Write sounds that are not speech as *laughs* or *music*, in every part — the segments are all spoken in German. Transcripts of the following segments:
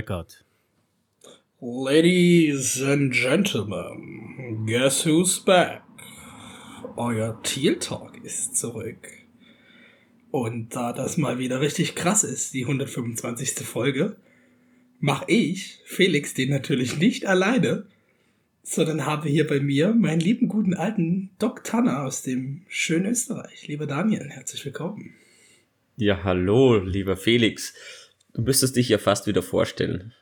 Record. Ladies and Gentlemen, guess who's back? Euer Teal Talk ist zurück. Und da das mal wieder richtig krass ist, die 125. Folge, mache ich, Felix, den natürlich nicht alleine, sondern habe hier bei mir meinen lieben guten alten Doc Tanner aus dem schönen Österreich. Lieber Daniel, herzlich willkommen. Ja, hallo, lieber Felix. Du müsstest dich ja fast wieder vorstellen,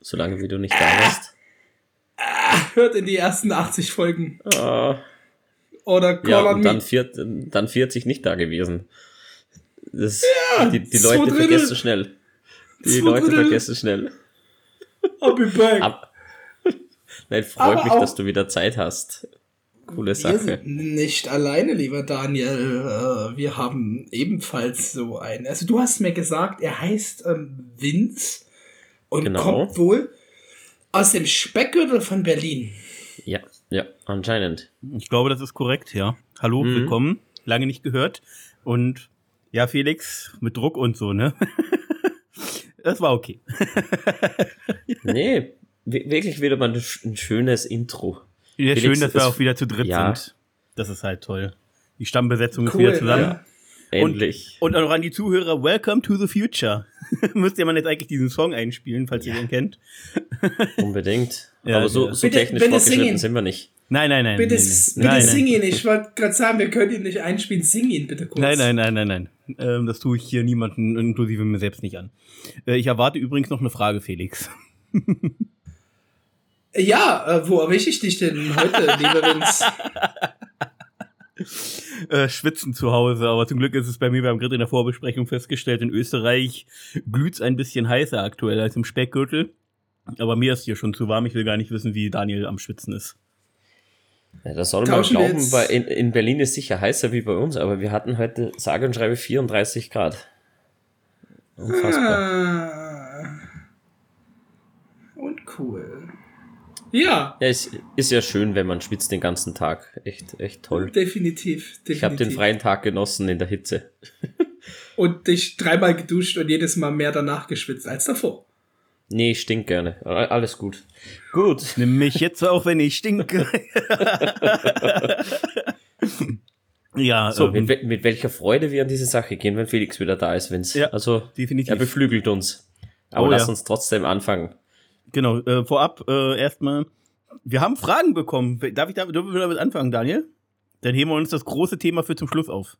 solange wie du nicht da bist. Hört in die ersten 80 Folgen. Ah, Oder Call ja, und dann, viert, dann 40 nicht da gewesen. Das, Ja, die, die Leute Drittel. vergessen schnell. Die Leute Drittel. vergessen schnell. I'll be back. Ab, Nein, freut Aber mich, dass du wieder Zeit hast. Coole Wir Sache. sind nicht alleine, lieber Daniel. Äh, Wir haben ebenfalls so einen. Also du hast mir gesagt, er heißt ähm, Vince und Genau. kommt wohl aus dem Speckgürtel von Berlin. Ja, ja, anscheinend. Ich glaube, das ist korrekt, ja. Hallo, Mhm. willkommen. Lange nicht gehört. Und ja, Felix, mit Druck und so, ne? *laughs* das war okay. *laughs* Nee, wi- wirklich wieder mal ein schönes Intro. Ja, Felix, schön, dass wir auch wieder zu dritt ja. sind. Das ist halt toll. Die Stammbesetzung ist Cool, wieder zusammen. ja. Endlich. Und auch noch an die Zuhörer, Welcome to the Future. *laughs* Müsste man jetzt eigentlich diesen Song einspielen, falls ihr Ja. den kennt. *laughs* Unbedingt. Ja, Aber so, so Bitte- technisch bitte fortgeschritten singen. sind wir nicht. Nein, nein, nein. Bitte, nein, bitte nein, sing ihn. Ich wollte gerade sagen, wir können ihn nicht einspielen. Sing ihn bitte kurz. Nein, nein, nein, nein, nein. Ähm, das tue ich hier niemanden, inklusive mir selbst nicht an. Äh, ich erwarte übrigens noch eine Frage, Felix. *laughs* Ja, äh, wo erwische ich dich denn heute, lieber Vince? *laughs* Äh, schwitzen zu Hause, aber zum Glück ist es bei mir beim Grid in der Vorbesprechung festgestellt, in Österreich glüht's ein bisschen heißer aktuell als im Speckgürtel. Aber mir ist hier schon zu warm, ich will gar nicht wissen, wie Daniel am Schwitzen ist. Ja, das soll man Tauschen wir glauben, weil in, in Berlin ist sicher heißer wie bei uns, aber wir hatten heute sage und schreibe 34 Grad. Unfassbar. Ah. Und cool. Ja, Ja, es ist ja schön, wenn man schwitzt den ganzen Tag. Echt, echt toll. definitiv. definitiv. Ich habe den freien Tag genossen in der Hitze. *laughs* Und dich dreimal geduscht und jedes Mal mehr danach geschwitzt als davor. Nee, ich stink gerne. Alles gut. Gut. Nimm mich jetzt auch, wenn ich stinke. *laughs* ja, So, ähm, mit, mit welcher Freude wir an diese Sache gehen, wenn Felix wieder da ist, wenn's. Ja, also, definitiv. er beflügelt uns. Aber Oh, lass ja. uns trotzdem anfangen. Genau, äh, vorab äh, erstmal. Wir haben Fragen bekommen. Darf ich damit, dürfen wir damit anfangen, Daniel? Dann heben wir uns das große Thema für zum Schluss auf.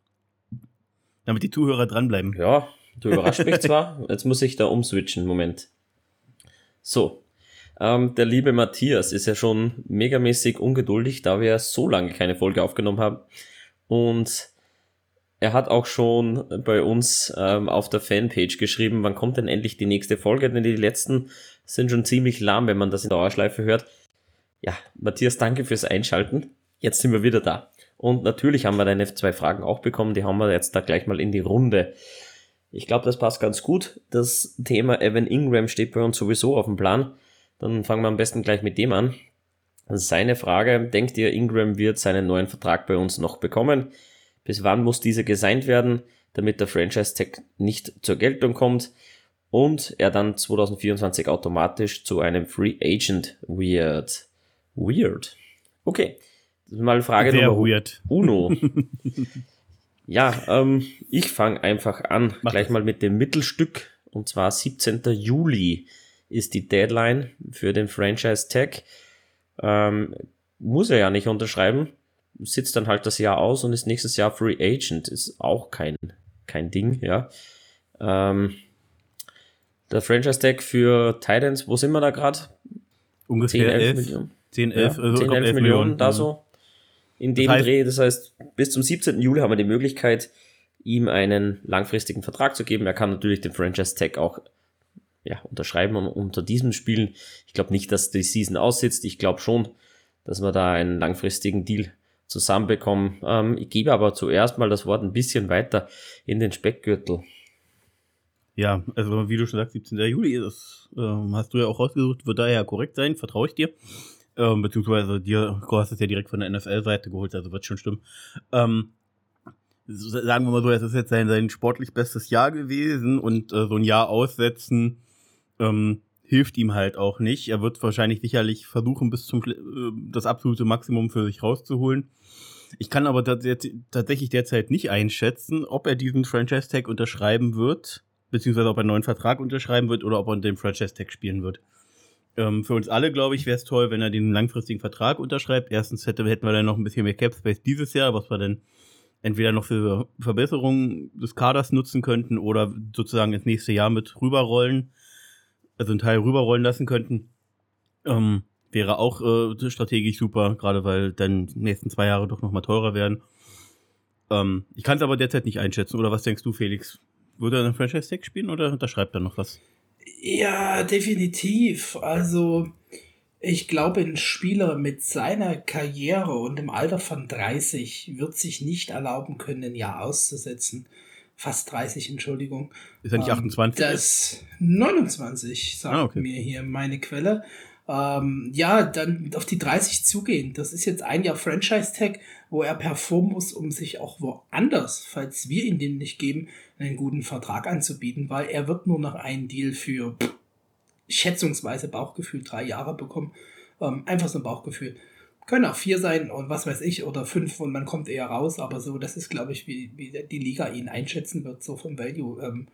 Damit die Zuhörer dranbleiben. Ja, du überrascht mich zwar. Jetzt muss ich da umswitchen. Moment. So. Ähm, der liebe Matthias ist ja schon megamäßig ungeduldig, da wir so lange keine Folge aufgenommen haben. Und er hat auch schon bei uns ähm, auf der Fanpage geschrieben, wann kommt denn endlich die nächste Folge, denn die letzten sind schon ziemlich lahm, wenn man das in Dauerschleife hört. Ja, Matthias, danke fürs Einschalten. Jetzt sind wir wieder da. Und natürlich haben wir deine zwei Fragen auch bekommen, die haben wir jetzt da gleich mal in die Runde. Ich glaube, das passt ganz gut. Das Thema Evan Ingram steht bei uns sowieso auf dem Plan. Dann fangen wir am besten gleich mit dem an. Seine Frage, denkt ihr, Ingram wird seinen neuen Vertrag bei uns noch bekommen? Bis wann muss dieser gesigned werden, damit der Franchise-Tag nicht zur Geltung kommt und er dann 2024 automatisch zu einem Free Agent wird? Weird. Okay. Das ist mal Frage Sehr Nummer weird. Uno. *laughs* ja, ähm, ich fange einfach an, Mach gleich das. mal mit dem Mittelstück. Und zwar 17. Juli ist die Deadline für den Franchise Tag. Ähm, muss er ja nicht unterschreiben, sitzt dann halt das Jahr aus und ist nächstes Jahr Free Agent. Ist auch kein, kein Ding, ja. Ähm, der Franchise Tag für Titans, wo sind wir da gerade? 10, Ungefähr 11 11, Millionen. 10, Ja, 11, also 10, ich glaub, 11 Millionen, da ja. so. In dem heißt- Dreh. Das heißt, bis zum 17. Juli haben wir die Möglichkeit, ihm einen langfristigen Vertrag zu geben. Er kann natürlich den Franchise-Tag auch ja, unterschreiben und unter diesem Spielen. Ich glaube nicht, dass die Season aussitzt. Ich glaube schon, dass wir da einen langfristigen Deal zusammenbekommen. Ähm, ich gebe aber zuerst mal das Wort ein bisschen weiter in den Speckgürtel. Ja, also wie du schon sagst, 17. Juli, das ähm, hast du ja auch rausgesucht, wird daher korrekt sein, vertraue ich dir. Ähm, beziehungsweise dir, du hast es ja direkt von der NFL-Seite geholt, also wird schon stimmen. Ähm, sagen wir mal so, es ist jetzt sein, sein sportlich bestes Jahr gewesen und äh, so ein Jahr aussetzen ähm, hilft ihm halt auch nicht. Er wird wahrscheinlich sicherlich versuchen, bis zum äh, das absolute Maximum für sich rauszuholen. Ich kann aber tatsächlich derzeit nicht einschätzen, ob er diesen Franchise-Tag unterschreiben wird, beziehungsweise ob er einen neuen Vertrag unterschreiben wird oder ob er den Franchise-Tag spielen wird. Ähm, für uns alle, glaube ich, wäre es toll, wenn er den langfristigen Vertrag unterschreibt. Erstens hätte, hätten wir dann noch ein bisschen mehr Cap Space dieses Jahr, was wir dann entweder noch für Verbesserungen des Kaders nutzen könnten oder sozusagen ins nächste Jahr mit rüberrollen, also einen Teil rüberrollen lassen könnten. Ähm, wäre auch äh, strategisch super, gerade weil dann die nächsten zwei Jahre doch nochmal teurer werden. Ähm, ich kann es aber derzeit nicht einschätzen. Oder was denkst du, Felix? Würde er einen Franchise-Tag spielen oder unterschreibt er noch was? Ja, definitiv. Also, ich glaube, ein Spieler mit seiner Karriere und im Alter von 30 wird sich nicht erlauben können, ein Jahr auszusetzen. Fast 30, Entschuldigung. Ist er nicht 28? Ähm, das 29, sagt ah, okay. mir hier meine Quelle. Ähm, ja, dann auf die 30 zugehen. Das ist jetzt ein Jahr Franchise-Tag, wo er performen muss, um sich auch woanders, falls wir ihn den nicht geben, einen guten Vertrag anzubieten, weil er wird nur noch einen Deal für schätzungsweise Bauchgefühl drei Jahre bekommen. Ähm, einfach so ein Bauchgefühl. Können auch vier sein und was weiß ich, oder fünf und man kommt eher raus, aber so, das ist, glaube ich, wie, wie die Liga ihn einschätzen wird, so vom Value. Ähm,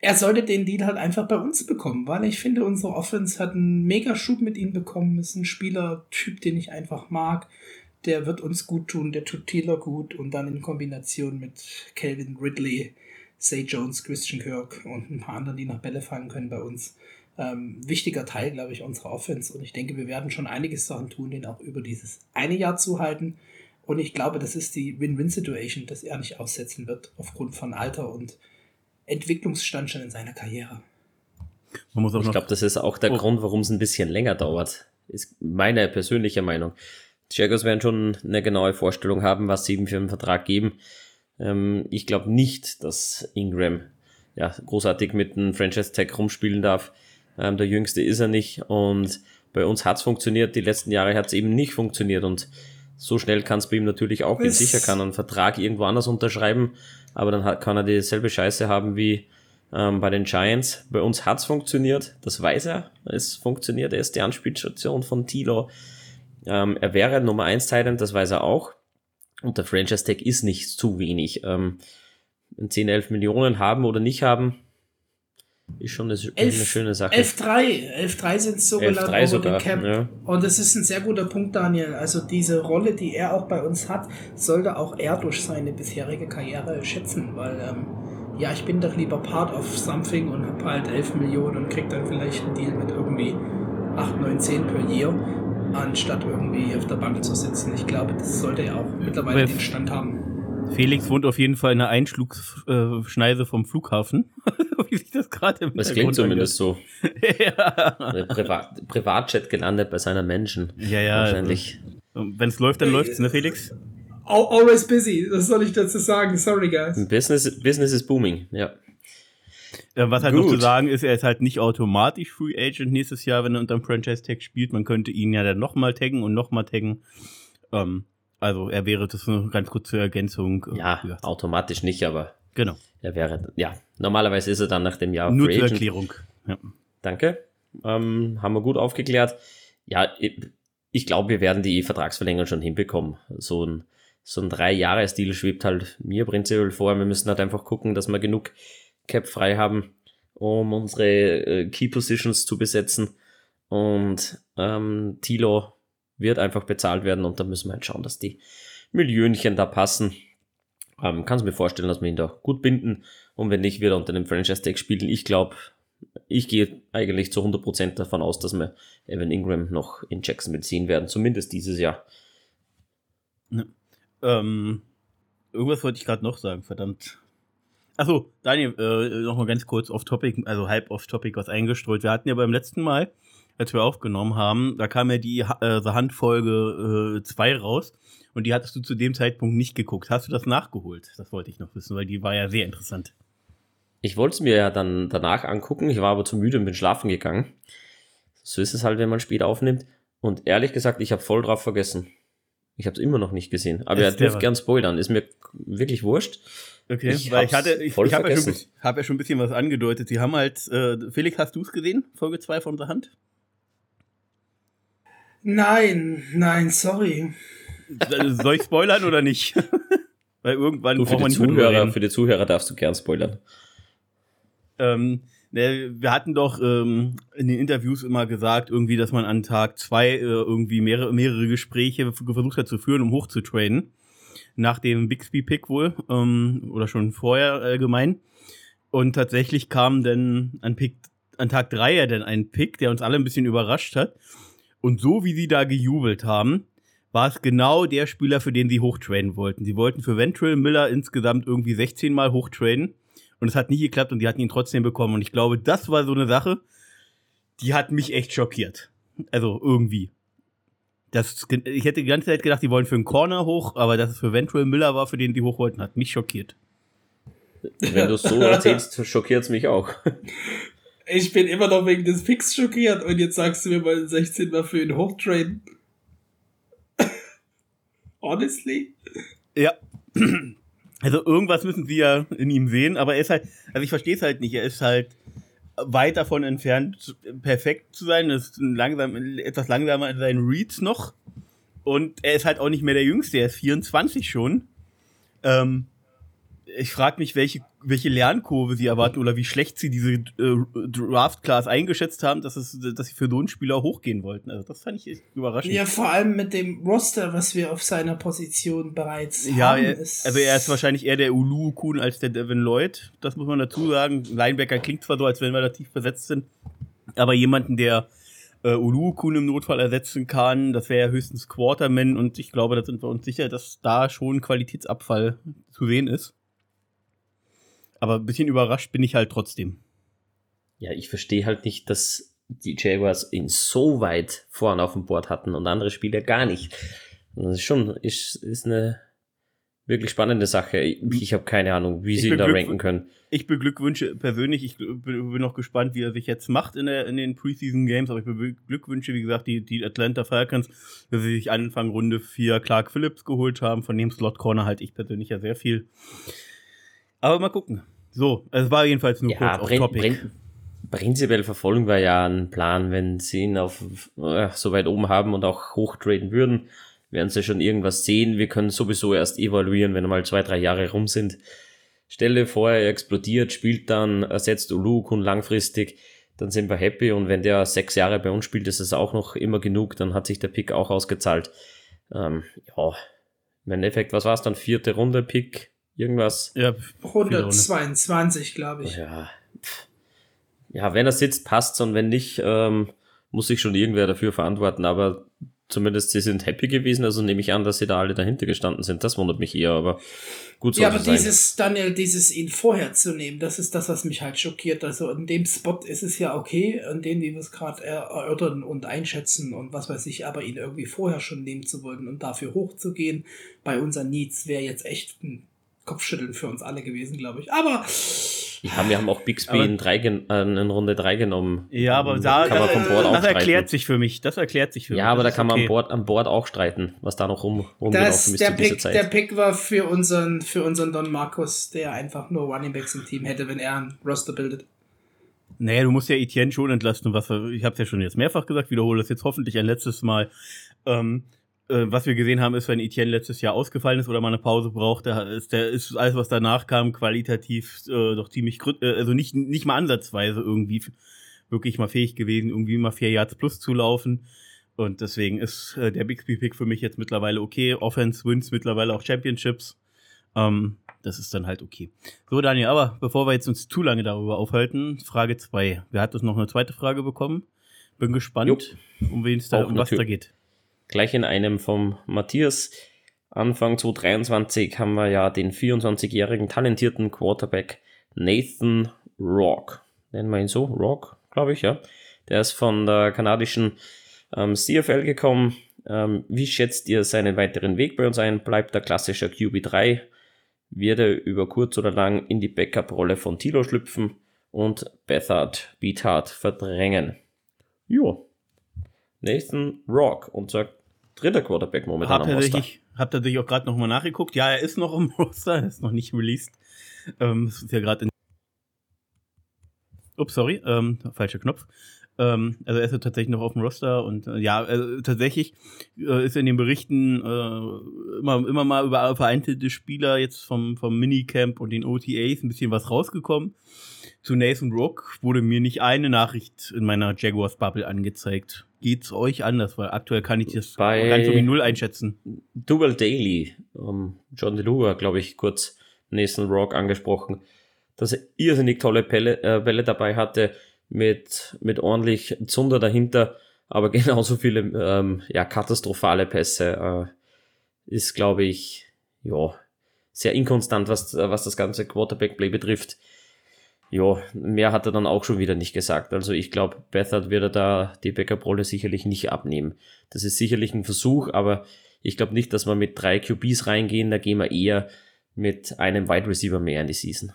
er sollte den Deal halt einfach bei uns bekommen, weil ich finde, unsere Offense hat einen mega Schub mit ihm bekommen. Ist ein Spielertyp, den ich einfach mag. Der wird uns gut tun, der tut Taylor gut und dann in Kombination mit Calvin Ridley, Say Jones, Christian Kirk und ein paar anderen, die nach Bälle fangen können bei uns ähm, wichtiger Teil, glaube ich, unserer Offense. Und ich denke, wir werden schon einiges daran tun, den auch über dieses eine Jahr zu halten. Und ich glaube, das ist die Win-Win-Situation, dass er nicht aussetzen wird aufgrund von Alter und Entwicklungsstand schon in seiner Karriere. ich glaube, das ist auch der oh. Grund, warum es ein bisschen länger dauert. Ist meine persönliche Meinung. Die Jaguars werden schon eine genaue Vorstellung haben, was sie ihm für einen Vertrag geben. Ähm, ich glaube nicht, dass Ingram ja, großartig mit einem Franchise-Tag rumspielen darf. Ähm, der Jüngste ist er nicht und bei uns hat es funktioniert, die letzten Jahre hat es eben nicht funktioniert und so schnell kann es bei ihm natürlich auch gehen. Sicher kann er einen Vertrag irgendwo anders unterschreiben, aber dann hat, kann er dieselbe Scheiße haben wie ähm, bei den Giants. Bei uns hat es funktioniert, das weiß er. Es funktioniert, er ist die Anspielstation von Tilo. Ähm, er wäre Nummer 1 Titan, das weiß er auch. Und der Franchise Tag ist nicht zu wenig. Ähm, 10, 11 Millionen haben oder nicht haben, ist schon eine, elf, eine schöne Sache. 11-3. 11-3 sind so genannt over sogar, cap. Ja. Und das ist ein sehr guter Punkt, Daniel. Also diese Rolle, die er auch bei uns hat, sollte auch er durch seine bisherige Karriere schätzen, weil ähm, ja, ich bin doch lieber Part of something und habe halt 11 Millionen und krieg dann vielleicht einen Deal mit irgendwie 8, 9, 10 per Year, anstatt irgendwie auf der Bank zu sitzen. Ich glaube, das sollte er auch mittlerweile den Stand haben. Felix wohnt auf jeden Fall in einer Einschlugsschneise vom Flughafen. *laughs* Wie sich das gerade im Das klingt zumindest so. *laughs* ja. Privat, Privatjet gelandet bei seiner Menschen. Ja, ja. Wahrscheinlich. Wenn es läuft, dann läuft es, ne, Felix? Always busy, das soll ich dazu sagen. Sorry, guys. Business, Business is booming, ja. Ja was halt Gut. noch zu sagen ist, er ist halt nicht automatisch Free Agent nächstes Jahr, wenn er unter dem Franchise-Tag spielt. Man könnte ihn ja dann nochmal taggen und nochmal taggen. Ähm, also er wäre, das eine ganz kurze Ergänzung. Äh, ja, ja, automatisch nicht, aber genau. Er wäre, ja, normalerweise ist er dann nach dem Jahr Nur Free zur Agent. Erklärung. Ja. Danke. Ähm, haben wir gut aufgeklärt. Ja, ich glaube, wir werden die Vertragsverlängerung schon hinbekommen. So ein, so ein Drei-Jahres-Deal schwebt halt mir prinzipiell vor. Wir müssen halt einfach gucken, dass wir genug Cap frei haben, um unsere äh, Key Positions zu besetzen. Und ähm, Tilo wird einfach bezahlt werden und da müssen wir halt schauen, dass die Millionchen da passen. Ähm, Kannst mir vorstellen, dass wir ihn da gut binden und wenn nicht, wird er unter dem Franchise-Tag spielen. Ich glaube, ich gehe eigentlich zu 100% davon aus, dass wir Evan Ingram noch in Jacksonville ziehen werden, zumindest dieses Jahr. Ne. Ähm, irgendwas wollte ich gerade noch sagen, verdammt. Achso, Daniel, äh, noch mal ganz kurz off-topic, also halb off-topic was eingestreut. Wir hatten ja beim letzten Mal als wir aufgenommen haben, da kam ja die äh, Handfolge 2 äh, raus und die hattest du zu dem Zeitpunkt nicht geguckt. Hast du das nachgeholt? Das wollte ich noch wissen, weil die war ja sehr interessant. Ich wollte es mir ja dann danach angucken, ich war aber zu müde und bin schlafen gegangen. So ist es halt, wenn man spät aufnimmt. Und ehrlich gesagt, ich habe voll drauf vergessen. Ich habe es immer noch nicht gesehen. Aber er dürft gern spoilern. Ist mir wirklich wurscht. Okay, Ich weil ich hatte, ich, ich habe ja, schon ein vergessen. bisschen- hab ja schon ein bisschen was angedeutet. Sie haben halt, äh, Felix, hast du es gesehen? Folge 2 von der Hand? Nein, nein, sorry. Soll ich spoilern oder nicht? *laughs* weil irgendwann Du, für, die nicht mehr drüber Zuhörer, für die Zuhörer darfst du gern spoilern. Ähm, ne, wir hatten doch ähm, in den Interviews immer gesagt, irgendwie, dass man an Tag zwei äh, irgendwie mehrere, mehrere Gespräche versucht hat zu führen, um hochzutraden. Nach dem Bixby-Pick wohl, ähm, oder schon vorher allgemein. Und tatsächlich kam dann an, Pick, an Tag drei ja dann ein Pick, der uns alle ein bisschen überrascht hat. Und so wie sie da gejubelt haben, war es genau der Spieler, für den sie hochtraden wollten. Sie wollten für Ventrell Miller insgesamt irgendwie 16 Mal hochtraden. Und es hat nicht geklappt und die hatten ihn trotzdem bekommen. Und ich glaube, das war so eine Sache, die hat mich echt schockiert. Also irgendwie. Das, ich hätte die ganze Zeit gedacht, die wollen für einen Corner hoch, aber dass es für Ventrell Miller war, für den die hoch wollten, hat mich schockiert. Wenn du es so *laughs* erzählst, schockiert es mich auch. Ich bin immer noch wegen des Picks schockiert und jetzt sagst du mir mal 16 Mal für ihn hochtraden. *laughs* Honestly? Ja. *clears throat* Also irgendwas müssen sie ja in ihm sehen, aber er ist halt, also ich verstehe es halt nicht, er ist halt weit davon entfernt, perfekt zu sein, ist langsam, etwas langsamer in seinen Reads noch und er ist halt auch nicht mehr der Jüngste, er ist 24 schon. Ähm, ich frage mich, welche, welche Lernkurve sie erwarten oder wie schlecht sie diese äh, Draft-Class eingeschätzt haben, dass, es, dass sie für so einen Spieler hochgehen wollten. Also das fand ich echt überraschend. Ja, vor allem mit dem Roster, was wir auf seiner Position bereits Ja, haben. er, also er ist wahrscheinlich eher der Ulu Kuhn als der Devin Lloyd. Das muss man dazu sagen. Linebacker klingt zwar so, als wenn wir da tief besetzt sind, aber jemanden, der äh, Ulu Kuhn im Notfall ersetzen kann, das wäre ja höchstens Quarterman und ich glaube, da sind wir uns sicher, dass da schon Qualitätsabfall zu sehen ist. Aber ein bisschen überrascht bin ich halt trotzdem. Ja, ich verstehe halt nicht, dass die Jaguars ihn so weit vorne auf dem Board hatten und andere Spieler gar nicht. Das ist schon, ist, ist eine wirklich spannende Sache. Ich, ich habe keine Ahnung, wie Ich sie ihn da ranken können. Ich beglückwünsche persönlich, ich bin noch gespannt, wie er sich jetzt macht in, der, in den Preseason Games, aber ich beglückwünsche, wie gesagt, die, die Atlanta Falcons, dass sie sich Anfang Runde 4 Clark Phillips geholt haben, von dem Slot Corner halt ich persönlich ja sehr viel. Aber mal gucken. So, es war jedenfalls nur Ja, kurz auf Topic. prin prinzipiell verfolgen wir ja einen Plan, wenn sie ihn auf äh, so weit oben haben und auch hochtraden würden, werden sie schon irgendwas sehen. Wir können sowieso erst evaluieren, wenn mal zwei, drei Jahre rum sind. Stelle vor, er explodiert, spielt dann, ersetzt Ulukun langfristig, dann sind wir happy und wenn der sechs Jahre bei uns spielt, ist es auch noch immer genug, dann hat sich der Pick auch ausgezahlt. Ähm, ja, im Endeffekt, was war es dann? Vierte Runde Pick, irgendwas? Ja, 122, glaube ich. Ja, ja, wenn er sitzt, passt's und wenn nicht, ähm, muss sich schon irgendwer dafür verantworten, aber zumindest sie sind happy gewesen, also nehme ich an, dass sie da alle dahinter gestanden sind. Das wundert mich eher, aber gut soll Ja, aber sein. dieses, Daniel, dieses ihn vorher zu nehmen, das ist das, was mich halt schockiert. Also in dem Spot ist es ja okay, an dem, wie wir es gerade erörtern und einschätzen und was weiß ich, aber ihn irgendwie vorher schon nehmen zu wollen und dafür hochzugehen bei unseren Needs wäre jetzt echt ein Kopfschütteln für uns alle gewesen, glaube ich. Aber Ja, wir haben auch Bixby Aber- in, drei äh, in Runde 3 genommen. ja aber da, kann man vom Board auch das erklärt streiten. sich für mich. Das erklärt sich für mich. Ja, aber da Das kann man okay. am Board, am Board auch streiten, was da noch rum, rumgelaufen das, ist der, zu dieser Pick, Zeit. der Pick war für unseren, für unseren Don Marcus, der einfach nur Running Backs im Team hätte, wenn er ein Roster bildet. Naja, du musst ja Etienne schon entlasten, was wir, ich habe es ja schon jetzt mehrfach gesagt, wiederhole das jetzt hoffentlich ein letztes Mal. Ähm, äh, was wir gesehen haben, ist, wenn Etienne letztes Jahr ausgefallen ist oder mal eine Pause braucht, der ist, der ist alles, was danach kam, qualitativ äh, doch ziemlich, äh, also nicht, nicht mal ansatzweise irgendwie wirklich mal fähig gewesen, irgendwie mal vier Yards plus zu laufen. Und deswegen ist äh, der Bixby-Pick für mich jetzt mittlerweile okay. Offense wins mittlerweile auch Championships. Ähm, das ist dann halt okay. So, Daniel, aber bevor wir jetzt uns zu lange darüber aufhalten, Frage 2. Wer hat uns noch eine zweite Frage bekommen? Bin gespannt, um wen es da, Auch um was da geht. Gleich in einem vom Matthias. Anfang 2023 haben wir ja den 24-jährigen talentierten Quarterback Nathan Rock. Nennen wir ihn so? Rock, glaube ich, ja. Der ist von der kanadischen ähm, CFL gekommen. Ähm, wie schätzt ihr seinen weiteren Weg bei uns ein? Bleibt der klassischer QB3? Wird er über kurz oder lang in die Backup-Rolle von Tilo schlüpfen und Bethard Beathard verdrängen? Jo. Nathan Rock, unser dritter Quarterback momentan hab am Roster. tatsächlich, hab tatsächlich auch gerade nochmal nachgeguckt. Ja, er ist noch im *laughs* Roster, er ist noch nicht released. Ähm, es ist ja gerade in. Ups, sorry, ähm, falscher Knopf. Ähm, also er ist ja tatsächlich noch auf dem Roster und äh, ja, also tatsächlich äh, ist in den Berichten äh, immer, immer mal über vereinzelte Spieler jetzt vom, vom Minicamp und den OTAs ein bisschen was rausgekommen. Zu Nathan Rook wurde mir nicht eine Nachricht in meiner Jaguars Bubble angezeigt. Geht's euch anders? Weil aktuell kann ich das Bei- gar nicht so wie null einschätzen. Dual Daily, ähm, John DeLua, glaube ich, kurz Nathan Rock angesprochen, dass er irrsinnig tolle Bälle, äh, Bälle dabei hatte, mit, mit ordentlich Zunder dahinter, aber *laughs* genauso viele ähm, ja, katastrophale Pässe. Äh, ist, glaube ich, ja, sehr inkonstant, was, was das ganze Quarterback-Play betrifft. Ja, mehr hat er dann auch schon wieder nicht gesagt. Also ich glaube, Bethard wird er da die Backup-Rolle sicherlich nicht abnehmen. Das ist sicherlich ein Versuch, aber ich glaube nicht, dass wir mit drei QBs reingehen. Da gehen wir eher mit einem Wide Receiver mehr in die Season.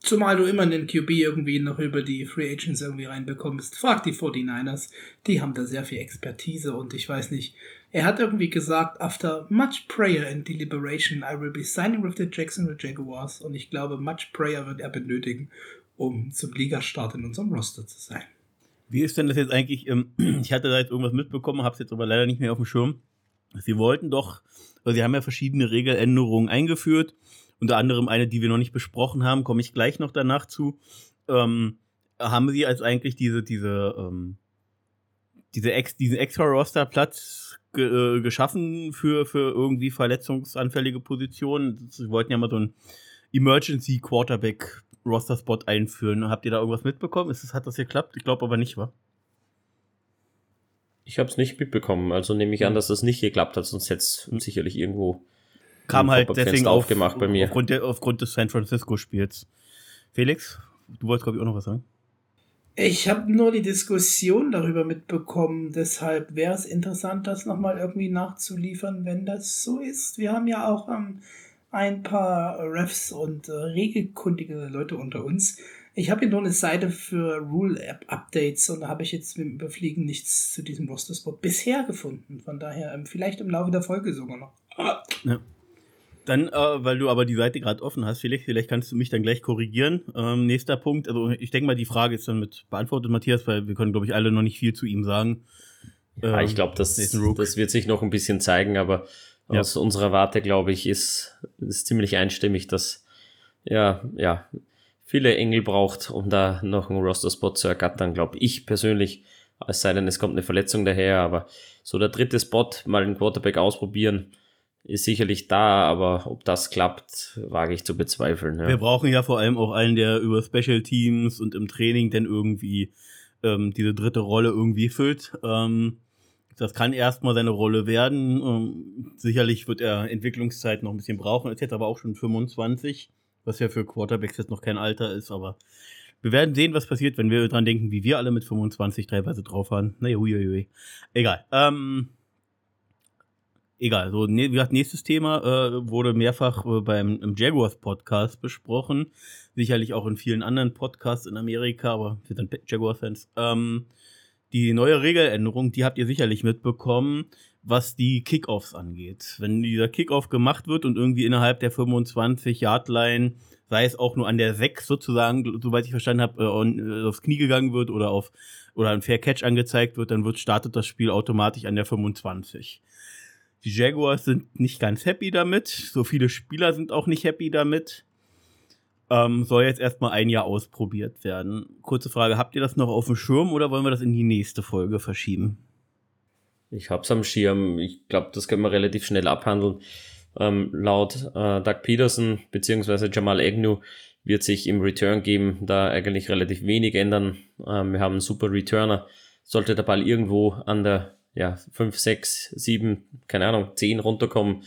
Zumal du immer einen QB irgendwie noch über die Free Agents irgendwie reinbekommst. Frag die 49ers. Die haben da sehr viel Expertise und ich weiß nicht. Er hat irgendwie gesagt, after much prayer and deliberation, I will be signing with the Jacksonville Jaguars. Und ich glaube, much prayer wird er benötigen, um zum Ligastart in unserem Roster zu sein. Wie ist denn das jetzt eigentlich? Ähm, *clears throat* ich hatte da jetzt irgendwas mitbekommen, habe es jetzt aber leider nicht mehr auf dem Schirm. Sie wollten doch, also sie haben ja verschiedene Regeländerungen eingeführt, unter anderem eine, die wir noch nicht besprochen haben, komme ich gleich noch danach zu. Ähm, haben sie als eigentlich diese, diese, ähm, diese ex, diesen extra Roster-Platz ge, äh, geschaffen für, für irgendwie verletzungsanfällige Positionen? Sie wollten ja mal so einen Emergency Quarterback Roster-Spot einführen. Habt ihr da irgendwas mitbekommen? Ist das, hat das geklappt? Ich glaube aber nicht, wa? Ich habe es nicht mitbekommen, also nehme ich an, dass das nicht geklappt hat, sonst hätte es sicherlich irgendwo kam halt deswegen auf, aufgemacht bei mir. Aufgrund, der, aufgrund des San Francisco-Spiels. Felix, du wolltest, glaube ich, auch noch was sagen. Ich habe nur die Diskussion darüber mitbekommen, deshalb wäre es interessant, das nochmal irgendwie nachzuliefern, wenn das so ist. Wir haben ja auch ähm, ein paar Refs und äh, regelkundige Leute unter uns. Ich habe hier nur eine Seite für Rule-App-Updates und da habe ich jetzt mit dem Überfliegen nichts zu diesem Roster-Spot bisher gefunden. Von daher ähm, vielleicht im Laufe der Folge sogar noch. Ja. Dann, äh, weil du aber die Seite gerade offen hast, Felix, vielleicht kannst du mich dann gleich korrigieren. Ähm, nächster Punkt, also ich denke mal, die Frage ist dann mit beantwortet, Matthias, weil wir können, glaube ich, alle noch nicht viel zu ihm sagen. Ja, Ähm, ich glaube, das, das wird sich noch ein bisschen zeigen, aber Ja. aus unserer Warte, glaube ich, ist, ist ziemlich einstimmig, dass ja, ja, viele Engel braucht, um da noch einen Roster-Spot zu ergattern, glaube ich persönlich. Es sei denn, es kommt eine Verletzung daher, aber so der dritte Spot, mal einen Quarterback ausprobieren, ist sicherlich da, aber ob das klappt, wage ich zu bezweifeln. Wir Ja. brauchen ja vor allem auch einen, der über Special Teams und im Training dann irgendwie ähm, diese dritte Rolle irgendwie füllt. Ähm, das kann erstmal seine Rolle werden. Ähm, sicherlich wird er Entwicklungszeit noch ein bisschen brauchen. Ist jetzt aber auch schon 25, was ja für Quarterbacks jetzt noch kein Alter ist, aber wir werden sehen, was passiert, wenn wir dran denken, wie wir alle mit 25 teilweise drauf waren. Naja, huiuiui. Egal. Ähm, egal. So, ne, wie gesagt, nächstes Thema äh, wurde mehrfach äh, beim im Jaguars Podcast besprochen. Sicherlich auch in vielen anderen Podcasts in Amerika, aber wir sind Jaguar-Fans. Ähm, die neue Regeländerung, die habt ihr sicherlich mitbekommen, was die Kickoffs angeht. Wenn dieser Kickoff gemacht wird und irgendwie innerhalb der 25-Yard-Line, sei es auch nur an der 6 sozusagen, soweit ich verstanden habe, äh, äh, aufs Knie gegangen wird oder auf oder ein Fair Catch angezeigt wird, dann wird startet das Spiel automatisch an der 25. Die Jaguars sind nicht ganz happy damit. So viele Spieler sind auch nicht happy damit. Ähm, soll jetzt erstmal ein Jahr ausprobiert werden. Kurze Frage, habt ihr das noch auf dem Schirm oder wollen wir das in die nächste Folge verschieben? Ich hab's am Schirm. Ich glaube, das können wir relativ schnell abhandeln. Ähm, laut äh, Doug Peterson beziehungsweise Jamal Agnew wird sich im Return Game da eigentlich relativ wenig ändern. Ähm, wir haben einen super Returner. Sollte der Ball irgendwo an der ja, 5, 6, 7, keine Ahnung, 10 runterkommen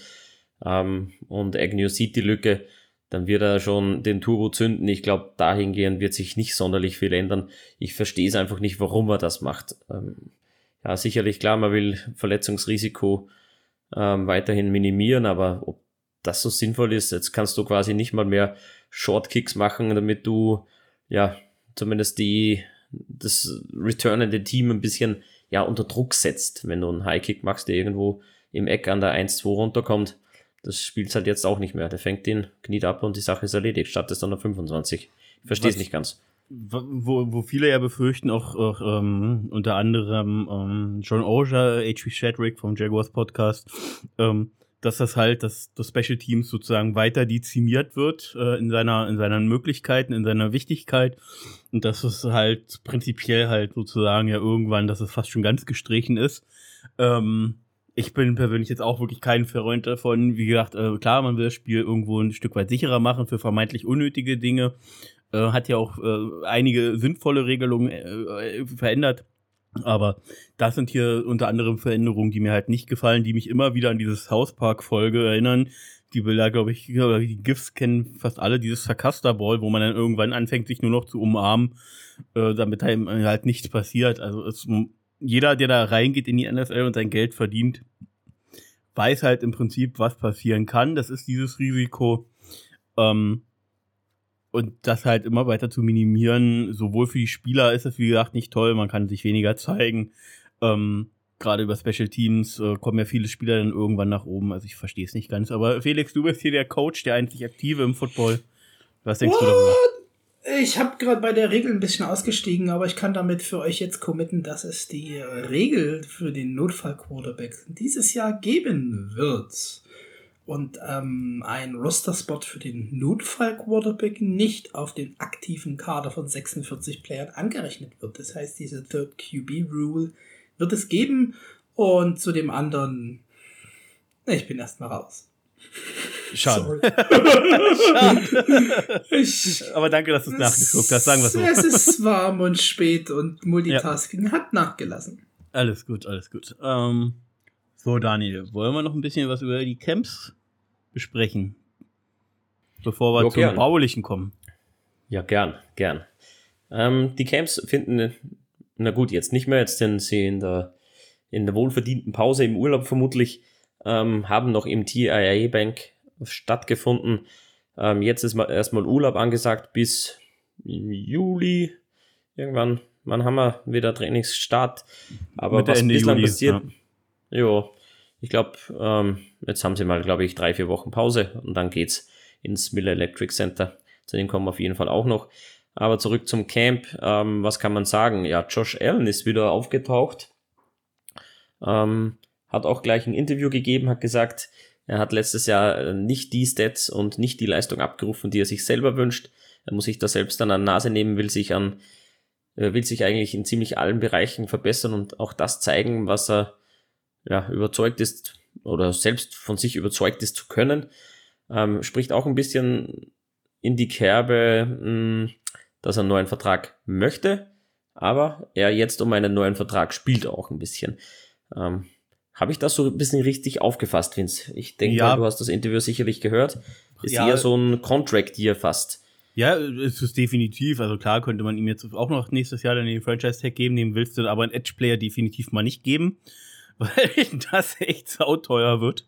ähm, und Agnew sieht die Lücke, dann wird er schon den Turbo zünden. Ich glaube, dahingehend wird sich nicht sonderlich viel ändern. Ich verstehe es einfach nicht, warum er das macht. Ähm, ja, sicherlich klar, man will Verletzungsrisiko ähm, weiterhin minimieren, aber ob das so sinnvoll ist, jetzt kannst du quasi nicht mal mehr Shortkicks machen, damit du ja zumindest die das returnende Team ein bisschen ja, unter Druck setzt, wenn du einen High-Kick machst, der irgendwo im Eck an der 1-2 runterkommt. Das spielt halt jetzt auch nicht mehr. Der fängt den, kniet ab und die Sache ist erledigt, statt es dann auf 25. Ich verstehe es nicht ganz. Wo, wo viele ja befürchten, auch, auch ähm, unter anderem ähm, John Oja, H.P. Shadrick vom Jaguars Podcast, ähm, dass das halt, dass das Special Teams sozusagen weiter dezimiert wird äh, in seiner, in seinen Möglichkeiten, in seiner Wichtigkeit und dass es halt prinzipiell halt sozusagen ja irgendwann, dass es fast schon ganz gestrichen ist. Ähm, ich bin persönlich jetzt auch wirklich kein Freund davon. Wie gesagt, äh, klar, man will das Spiel irgendwo ein Stück weit sicherer machen für vermeintlich unnötige Dinge. Äh, hat ja auch äh, einige sinnvolle Regelungen äh, verändert. Aber das sind hier unter anderem Veränderungen, die mir halt nicht gefallen, die mich immer wieder an dieses Hauspark-Folge erinnern. Die Bilder, glaube ich, die GIFs kennen fast alle, dieses Sarkaster-Ball, wo man dann irgendwann anfängt, sich nur noch zu umarmen, äh, damit einem halt nichts passiert. Also es, jeder, der da reingeht in die NFL und sein Geld verdient, weiß halt im Prinzip, was passieren kann. Das ist dieses Risiko. Ähm, und das halt immer weiter zu minimieren, sowohl für die Spieler ist es, wie gesagt, nicht toll, man kann sich weniger zeigen. Ähm, Gerade über Special Teams äh, kommen ja viele Spieler dann irgendwann nach oben, also ich verstehe es nicht ganz. Aber Felix, du bist hier der Coach, der eigentlich aktive im Football. Was denkst What? du darüber? Ich habe gerade bei der Regel ein bisschen ausgestiegen, aber ich kann damit für euch jetzt committen, dass es die Regel für den Notfall-Quarterback dieses Jahr geben wird und ähm, ein Roster-Spot für den Notfall-Quarterback nicht auf den aktiven Kader von 46 Playern angerechnet wird. Das heißt, diese Third QB-Rule wird es geben und zu dem anderen, ich bin erstmal raus. Schade. *laughs* ich, Aber danke, dass du es nachgeguckt hast, sagen wir so. Es ist warm und spät und Multitasking ja. hat nachgelassen. Alles gut, alles gut. Ähm, so, Daniel, wollen wir noch ein bisschen was über die Camps besprechen, bevor wir jo, zum gern. Baulichen kommen. Ja, gern, gern. Ähm, die Camps finden, na gut, jetzt nicht mehr, jetzt sind sie in der, in der wohlverdienten Pause im Urlaub vermutlich, ähm, haben noch im TIA Bank stattgefunden. Ähm, jetzt ist mal erstmal Urlaub angesagt bis Juli. Irgendwann, wann haben wir wieder Trainingsstart? Aber Mitte was Ende bislang Juli, passiert, ja. jo, ich glaube, ähm, jetzt haben sie mal, glaube ich, drei, vier Wochen Pause und dann geht's ins Miller Electric Center. Zu dem kommen wir auf jeden Fall auch noch. Aber zurück zum Camp. Ähm, was kann man sagen? Ja, Josh Allen ist wieder aufgetaucht. Ähm, hat auch gleich ein Interview gegeben, hat gesagt, er hat letztes Jahr äh, nicht die Stats und nicht die Leistung abgerufen, die er sich selber wünscht. Er muss sich da selbst an der Nase nehmen, will sich an, will sich eigentlich in ziemlich allen Bereichen verbessern und auch das zeigen, was er ja, überzeugt ist oder selbst von sich überzeugt ist zu können, ähm, spricht auch ein bisschen in die Kerbe, mh, hm, dass er einen neuen Vertrag möchte, aber er jetzt um einen neuen Vertrag spielt auch ein bisschen. Ähm, Habe ich das so ein bisschen richtig aufgefasst, Vince? Ich denke, ja. du hast das Interview sicherlich gehört. Ist ja. eher so ein Contract hier fast. Ja, es ist definitiv. Also klar könnte man ihm jetzt auch noch nächstes Jahr dann den Franchise-Tag geben, dem willst du aber einen Edge-Player definitiv mal nicht geben. *laughs* weil das echt sauteuer wird.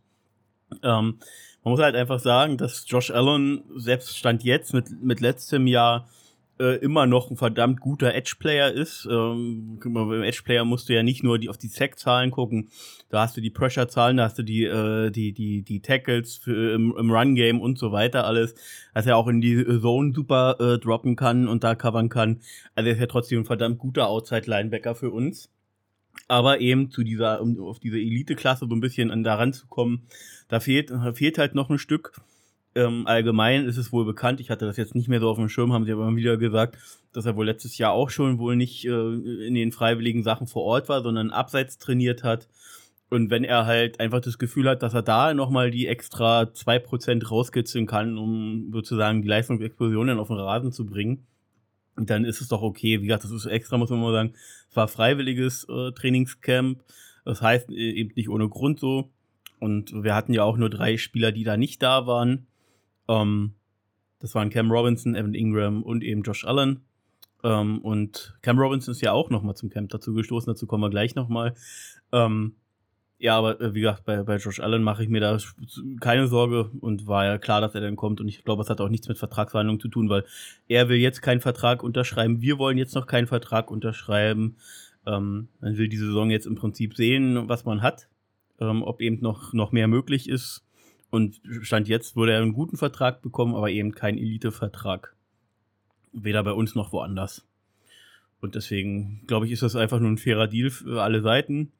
Ähm, man muss halt einfach sagen, dass Josh Allen selbst Stand jetzt mit, mit letztem Jahr äh, immer noch ein verdammt guter Edge-Player ist. Ähm, beim Edge-Player musst du ja nicht nur die, auf die Sack-Zahlen gucken, da hast du die Pressure-Zahlen, da hast du die, äh, die, die, die Tackles für, im, im Run-Game und so weiter alles, dass er auch in die Zone super äh, droppen kann und da covern kann. Also er ist ja trotzdem ein verdammt guter Outside-Linebacker für uns aber eben zu dieser, um auf diese Elite-Klasse so ein bisschen an da ranzukommen, da fehlt, fehlt halt noch ein Stück. Ähm, allgemein ist es wohl bekannt, ich hatte das jetzt nicht mehr so auf dem Schirm, haben sie aber immer wieder gesagt, dass er wohl letztes Jahr auch schon wohl nicht äh, in den freiwilligen Sachen vor Ort war, sondern abseits trainiert hat. Und wenn er halt einfach das Gefühl hat, dass er da nochmal die extra 2% rauskitzeln kann, um sozusagen die Leistungsexplosion dann auf den Rasen zu bringen, dann ist es doch okay. Wie gesagt, das ist extra, muss man mal sagen, es war freiwilliges äh, Trainingscamp. Das heißt äh, eben nicht ohne Grund so. Und wir hatten ja auch nur drei Spieler, die da nicht da waren. Ähm, das waren Cam Robinson, Evan Ingram und eben Josh Allen. Ähm, und Cam Robinson ist ja auch nochmal zum Camp dazu gestoßen, dazu kommen wir gleich nochmal. Ähm, ja, aber äh, wie gesagt, bei, bei Josh Allen mache ich mir da keine Sorge und war ja klar, dass er dann kommt. Und ich glaube, es hat auch nichts mit Vertragsverhandlungen zu tun, weil er will jetzt keinen Vertrag unterschreiben. Wir wollen jetzt noch keinen Vertrag unterschreiben. Ähm, man will die Saison jetzt im Prinzip sehen, was man hat, ähm, ob eben noch, noch mehr möglich ist. Und Stand jetzt würde er einen guten Vertrag bekommen, aber eben keinen Elite-Vertrag. Weder bei uns noch woanders. Und deswegen, glaube ich, ist das einfach nur ein fairer Deal für alle Seiten.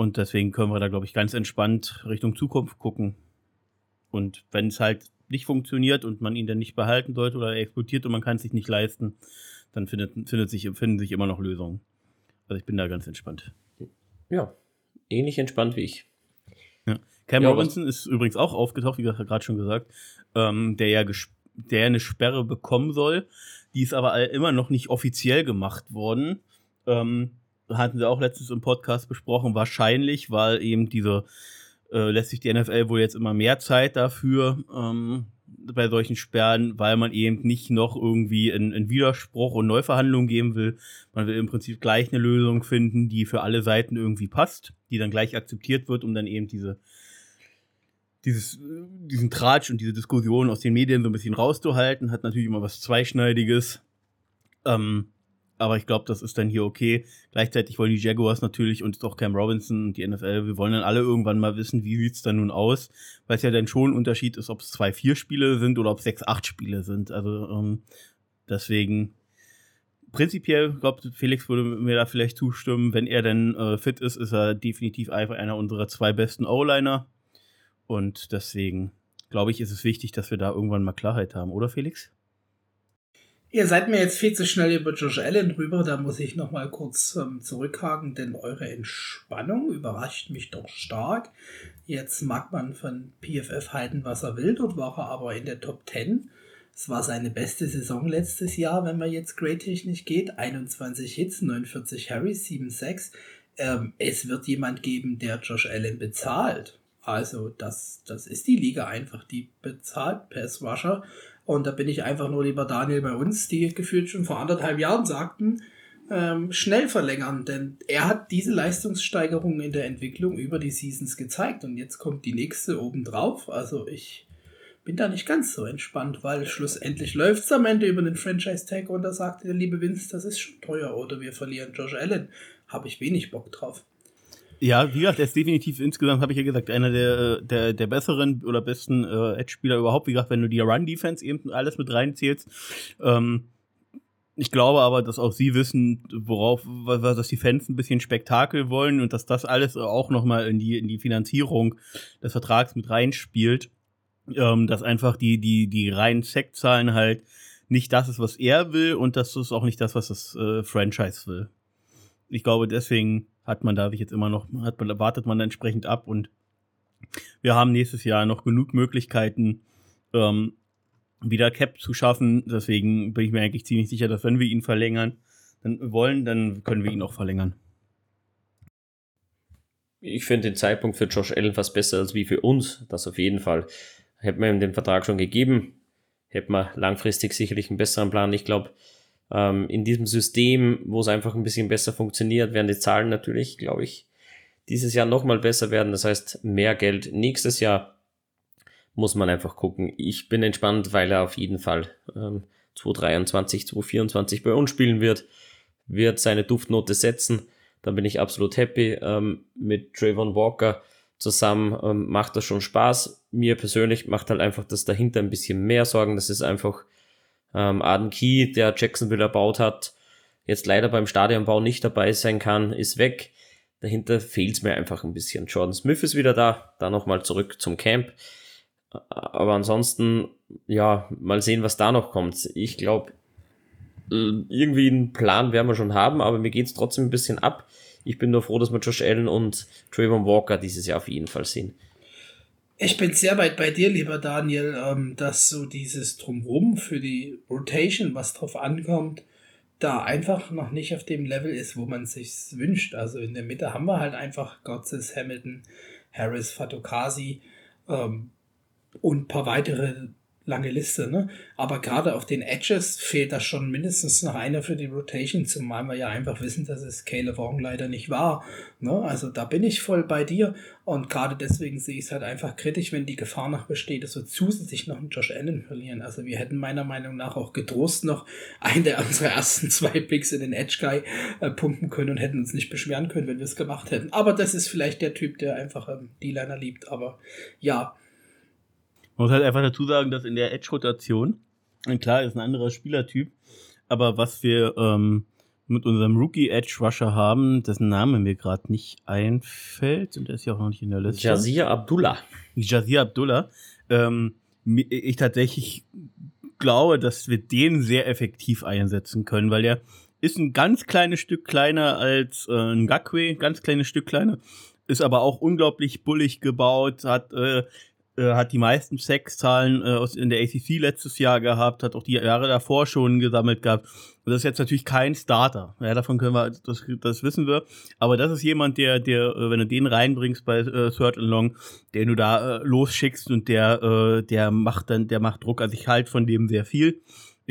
Und deswegen können wir da, glaube ich, ganz entspannt Richtung Zukunft gucken. Und wenn es halt nicht funktioniert und man ihn dann nicht behalten sollte oder er explodiert und man kann es sich nicht leisten, dann findet, findet sich, finden sich immer noch Lösungen. Also ich bin da ganz entspannt. Ja, ähnlich entspannt wie ich. Ja. Cam ja, Robinson ist übrigens auch aufgetaucht, wie gerade schon gesagt, ähm, der ja der eine Sperre bekommen soll. Die ist aber immer noch nicht offiziell gemacht worden. Ähm, hatten wir auch letztens im Podcast besprochen, wahrscheinlich, weil eben diese, äh, lässt sich die NFL wohl jetzt immer mehr Zeit dafür ähm, bei solchen Sperren, weil man eben nicht noch irgendwie in, in Widerspruch und Neuverhandlungen geben will. Man will im Prinzip gleich eine Lösung finden, die für alle Seiten irgendwie passt, die dann gleich akzeptiert wird, um dann eben diese dieses, diesen Tratsch und diese Diskussion aus den Medien so ein bisschen rauszuhalten, hat natürlich immer was Zweischneidiges. Ähm, aber ich glaube, das ist dann hier okay. Gleichzeitig wollen die Jaguars natürlich und auch Cam Robinson und die NFL, wir wollen dann alle irgendwann mal wissen, wie sieht's dann nun aus, weil es ja dann schon ein Unterschied ist, ob es zwei, vier Spiele sind oder ob es sechs, acht Spiele sind. Also ähm, deswegen prinzipiell, glaube Felix würde mir da vielleicht zustimmen, wenn er denn äh, fit ist, ist er definitiv einfach einer unserer zwei besten O-Liner. Und deswegen glaube ich, ist es wichtig, dass wir da irgendwann mal Klarheit haben, oder Felix? Ihr seid mir jetzt viel zu schnell über Josh Allen rüber, da muss ich noch mal kurz ähm, zurückhaken, denn eure Entspannung überrascht mich doch stark. Jetzt mag man von PFF halten, was er will, dort war er aber in der Top 10. Es war seine beste Saison letztes Jahr, wenn man jetzt grade-technisch geht. 21 Hits, 49 Harrys, 7 6. Ähm, es wird jemand geben, der Josh Allen bezahlt. Also das, das ist die Liga einfach, die bezahlt Pass Rusher. Und da bin ich einfach nur lieber Daniel bei uns, die gefühlt schon vor anderthalb Jahren sagten, ähm, schnell verlängern, denn er hat diese Leistungssteigerung in der Entwicklung über die Seasons gezeigt und jetzt kommt die nächste obendrauf. Also ich bin da nicht ganz so entspannt, weil schlussendlich läuft es am Ende über den Franchise-Tag und da sagte der liebe Vince, das ist schon teuer oder wir verlieren Josh Allen. Habe ich wenig Bock drauf. Ja, wie gesagt, er ist definitiv insgesamt, habe ich ja gesagt, einer der, der, der besseren oder besten äh, Edge-Spieler überhaupt. Wie gesagt, wenn du die Run-Defense eben alles mit reinzählst. Ähm, ich glaube aber, dass auch sie wissen, worauf, dass die Fans ein bisschen Spektakel wollen und dass das alles auch nochmal in die, in die Finanzierung des Vertrags mit reinspielt. Ähm, dass einfach die, die, die reinen Sackzahlen halt nicht das ist, was er will und das ist auch nicht das, was das äh, Franchise will. Ich glaube, deswegen hat man da sich jetzt immer noch, hat wartet man entsprechend ab und wir haben nächstes Jahr noch genug Möglichkeiten, ähm, wieder Cap zu schaffen. Deswegen bin ich mir eigentlich ziemlich sicher, dass wenn wir ihn verlängern, dann wollen, dann können wir ihn auch verlängern. Ich finde den Zeitpunkt für Josh Allen fast besser als wie für uns. Das auf jeden Fall. Hätte man ihm den Vertrag schon gegeben, hätte man langfristig sicherlich einen besseren Plan. Ich glaube, ähm, in diesem System, wo es einfach ein bisschen besser funktioniert, werden die Zahlen natürlich, glaube ich, dieses Jahr nochmal besser werden. Das heißt, mehr Geld nächstes Jahr muss man einfach gucken. Ich bin entspannt, weil er auf jeden Fall ähm, 2023, 2024 bei uns spielen wird, wird seine Duftnote setzen. Da bin ich absolut happy. Ähm, mit Trayvon Walker zusammen ähm, macht das schon Spaß. Mir persönlich macht halt einfach das dahinter ein bisschen mehr Sorgen. Das ist einfach ähm, Arden Key, der Jacksonville erbaut hat, jetzt leider beim Stadionbau nicht dabei sein kann, ist weg. Dahinter fehlt es mir einfach ein bisschen. Jordan Smith ist wieder da, da nochmal zurück zum Camp. Aber ansonsten, ja, mal sehen, was da noch kommt. Ich glaube, irgendwie einen Plan werden wir schon haben, aber mir geht es trotzdem ein bisschen ab. Ich bin nur froh, dass wir Josh Allen und Trayvon Walker dieses Jahr auf jeden Fall sehen. Ich bin sehr weit bei dir, lieber Daniel, ähm, dass so dieses Drumrum für die Rotation, was drauf ankommt, da einfach noch nicht auf dem Level ist, wo man sich wünscht. Also in der Mitte haben wir halt einfach Gotses, Hamilton, Harris, Fatokasi ähm, und ein paar weitere lange Liste, ne? Aber gerade auf den Edges fehlt da schon mindestens noch einer für die Rotation, zumal wir ja einfach wissen, dass es Caleb Wong leider nicht war. Ne? Also da bin ich voll bei dir. Und gerade deswegen sehe ich es halt einfach kritisch, wenn die Gefahr noch besteht, dass wir zusätzlich noch einen Josh Allen verlieren. Also wir hätten meiner Meinung nach auch getrost noch einen der unserer ersten *laughs* zwei Picks in den Edge Guy äh, pumpen können und hätten uns nicht beschweren können, wenn wir es gemacht hätten. Aber das ist vielleicht der Typ, der einfach ähm, D-Liner liebt. Aber ja, man muss halt einfach dazu sagen, dass in der Edge-Rotation, klar, ist ein anderer Spielertyp, aber was wir ähm, mit unserem Rookie-Edge-Rusher haben, dessen Name mir gerade nicht einfällt, und der ist ja auch noch nicht in der Liste. Jazir Abdullah. Jazir Abdullah. Ähm, ich tatsächlich glaube, dass wir den sehr effektiv einsetzen können, weil der ist ein ganz kleines Stück kleiner als äh, ein Gakwe, ganz kleines Stück kleiner, ist aber auch unglaublich bullig gebaut, hat äh, äh, hat die meisten Sexzahlen äh, in der ACC letztes Jahr gehabt, hat auch die Jahre davor schon gesammelt gehabt. Und das ist jetzt natürlich kein Starter. Ja, davon können wir, das, das wissen wir. Aber das ist jemand, der, der, äh, wenn du den reinbringst bei äh, Third and Long, den du da äh, losschickst und der, äh, der macht dann, der macht Druck. Also ich halte von dem sehr viel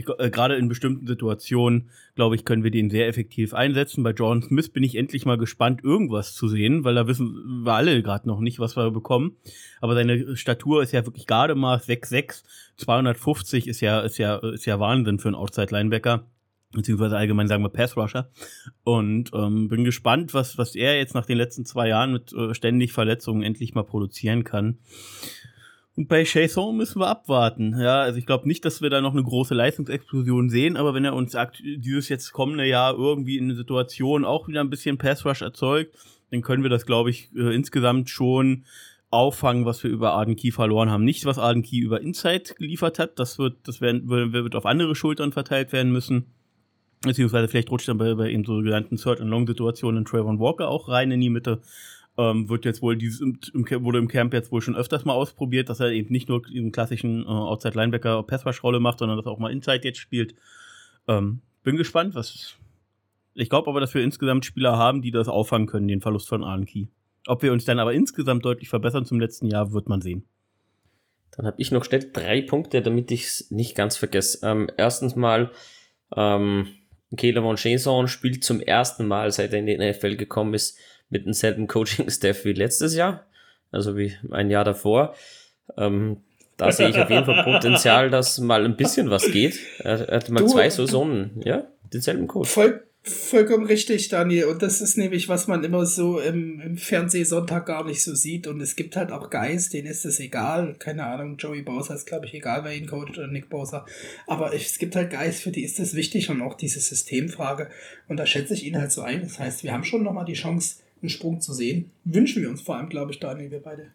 äh, gerade in bestimmten Situationen, glaube ich, können wir den sehr effektiv einsetzen. Bei Jordan Smith bin ich endlich mal gespannt, irgendwas zu sehen, weil da wissen wir alle gerade noch nicht, was wir bekommen. Aber seine Statur ist ja wirklich Gardemaß 6'6, 250 ist ja, ist ja, ist ja Wahnsinn für einen Outside-Linebacker beziehungsweise allgemein sagen wir Pass Rusher. Und ähm, bin gespannt, was, was er jetzt nach den letzten zwei Jahren mit äh, ständig Verletzungen endlich mal produzieren kann. Und bei Chasson müssen wir abwarten. Ja, also ich glaube nicht, dass wir da noch eine große Leistungsexplosion sehen, aber wenn er uns sagt, dieses jetzt kommende Jahr irgendwie in eine Situation auch wieder ein bisschen Pass Rush erzeugt, dann können wir das, glaube ich, äh, insgesamt schon auffangen, was wir über Arden Key verloren haben. Nicht, was Arden Key über Insight geliefert hat. Das wird, das werden, wird auf andere Schultern verteilt werden müssen. Beziehungsweise vielleicht rutscht dann bei, bei eben so genannten Third and Long Situationen Trayvon Walker auch rein in die Mitte. Ähm, wird jetzt wohl dieses im, wurde im Camp jetzt wohl schon öfters mal ausprobiert, dass er eben nicht nur diesen klassischen äh, Outside Linebacker Passwash Rolle macht, sondern dass er auch mal Inside jetzt spielt. Ähm, bin gespannt, was. Ich glaube aber, dass wir insgesamt Spieler haben, die das auffangen können, den Verlust von Arnki. Ob wir uns dann aber insgesamt deutlich verbessern zum letzten Jahr, wird man sehen. Dann habe ich noch schnell drei Punkte, damit ich es nicht ganz vergesse. Ähm, erstens mal, ähm, von Chason spielt zum ersten Mal, seit er in die NFL gekommen ist, mit demselben Coaching-Staff wie letztes Jahr, also wie ein Jahr davor. Ähm, da sehe ich auf jeden Fall Potenzial, *laughs* dass mal ein bisschen was geht. Er, hat mal du, zwei Saisonen, ja, denselben Coach. Voll, vollkommen richtig, Daniel. Und das ist nämlich, was man immer so im, im Fernsehsonntag gar nicht so sieht. Und es gibt halt auch Guys, denen ist es egal. Keine Ahnung, Joey Bowser ist, glaube ich, egal, wer ihn coacht oder Nick Bowser. Aber es gibt halt Guys, für die ist das wichtig und auch diese Systemfrage. Und da schätze ich ihn halt so ein. Das heißt, wir haben schon nochmal die Chance, einen Sprung zu sehen. Wünschen wir uns vor allem, glaube ich, Daniel, wir beide.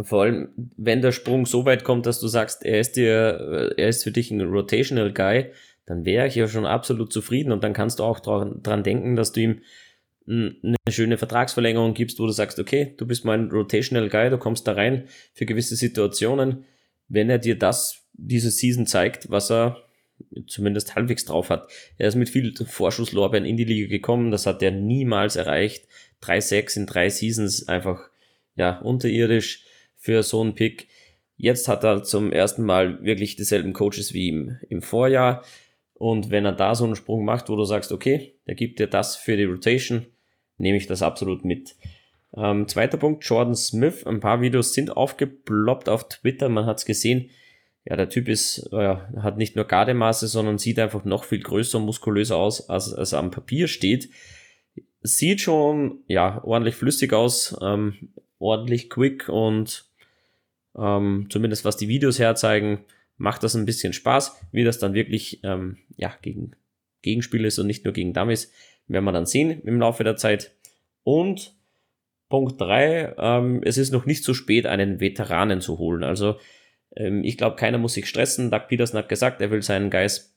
Vor allem, wenn der Sprung so weit kommt, dass du sagst, er ist dir, er ist für dich ein Rotational Guy, dann wäre ich ja schon absolut zufrieden und dann kannst du auch dran denken, dass du ihm eine schöne Vertragsverlängerung gibst, wo du sagst, okay, du bist mein Rotational Guy, du kommst da rein für gewisse Situationen. Wenn er dir das diese Season zeigt, was er zumindest halbwegs drauf hat. Er ist mit viel Vorschusslorbeeren in die Liga gekommen, das hat er niemals erreicht. 3-6 in drei Seasons einfach ja unterirdisch für so einen Pick. Jetzt hat er zum ersten Mal wirklich dieselben Coaches wie im, im Vorjahr. Und wenn er da so einen Sprung macht, wo du sagst, okay, der gibt dir das für die Rotation, nehme ich das absolut mit. Ähm, zweiter Punkt, Jordan Smith. Ein paar Videos sind aufgeploppt auf Twitter, man hat es gesehen. Ja, der Typ ist, äh, hat nicht nur Gardemaße, sondern sieht einfach noch viel größer und muskulöser aus, als, er am Papier steht. Sieht schon, ja, ordentlich flüssig aus, ähm, ordentlich quick und ähm, zumindest was die Videos herzeigen, macht das ein bisschen Spaß. Wie das dann wirklich, ähm, ja, gegen Gegenspiel ist und nicht nur gegen Dummies, werden wir dann sehen im Laufe der Zeit. Und Punkt 3, ähm, es ist noch nicht zu spät, einen Veteranen zu holen. Also ähm, ich glaube, keiner muss sich stressen. Doug Peterson hat gesagt, er will seinen Guys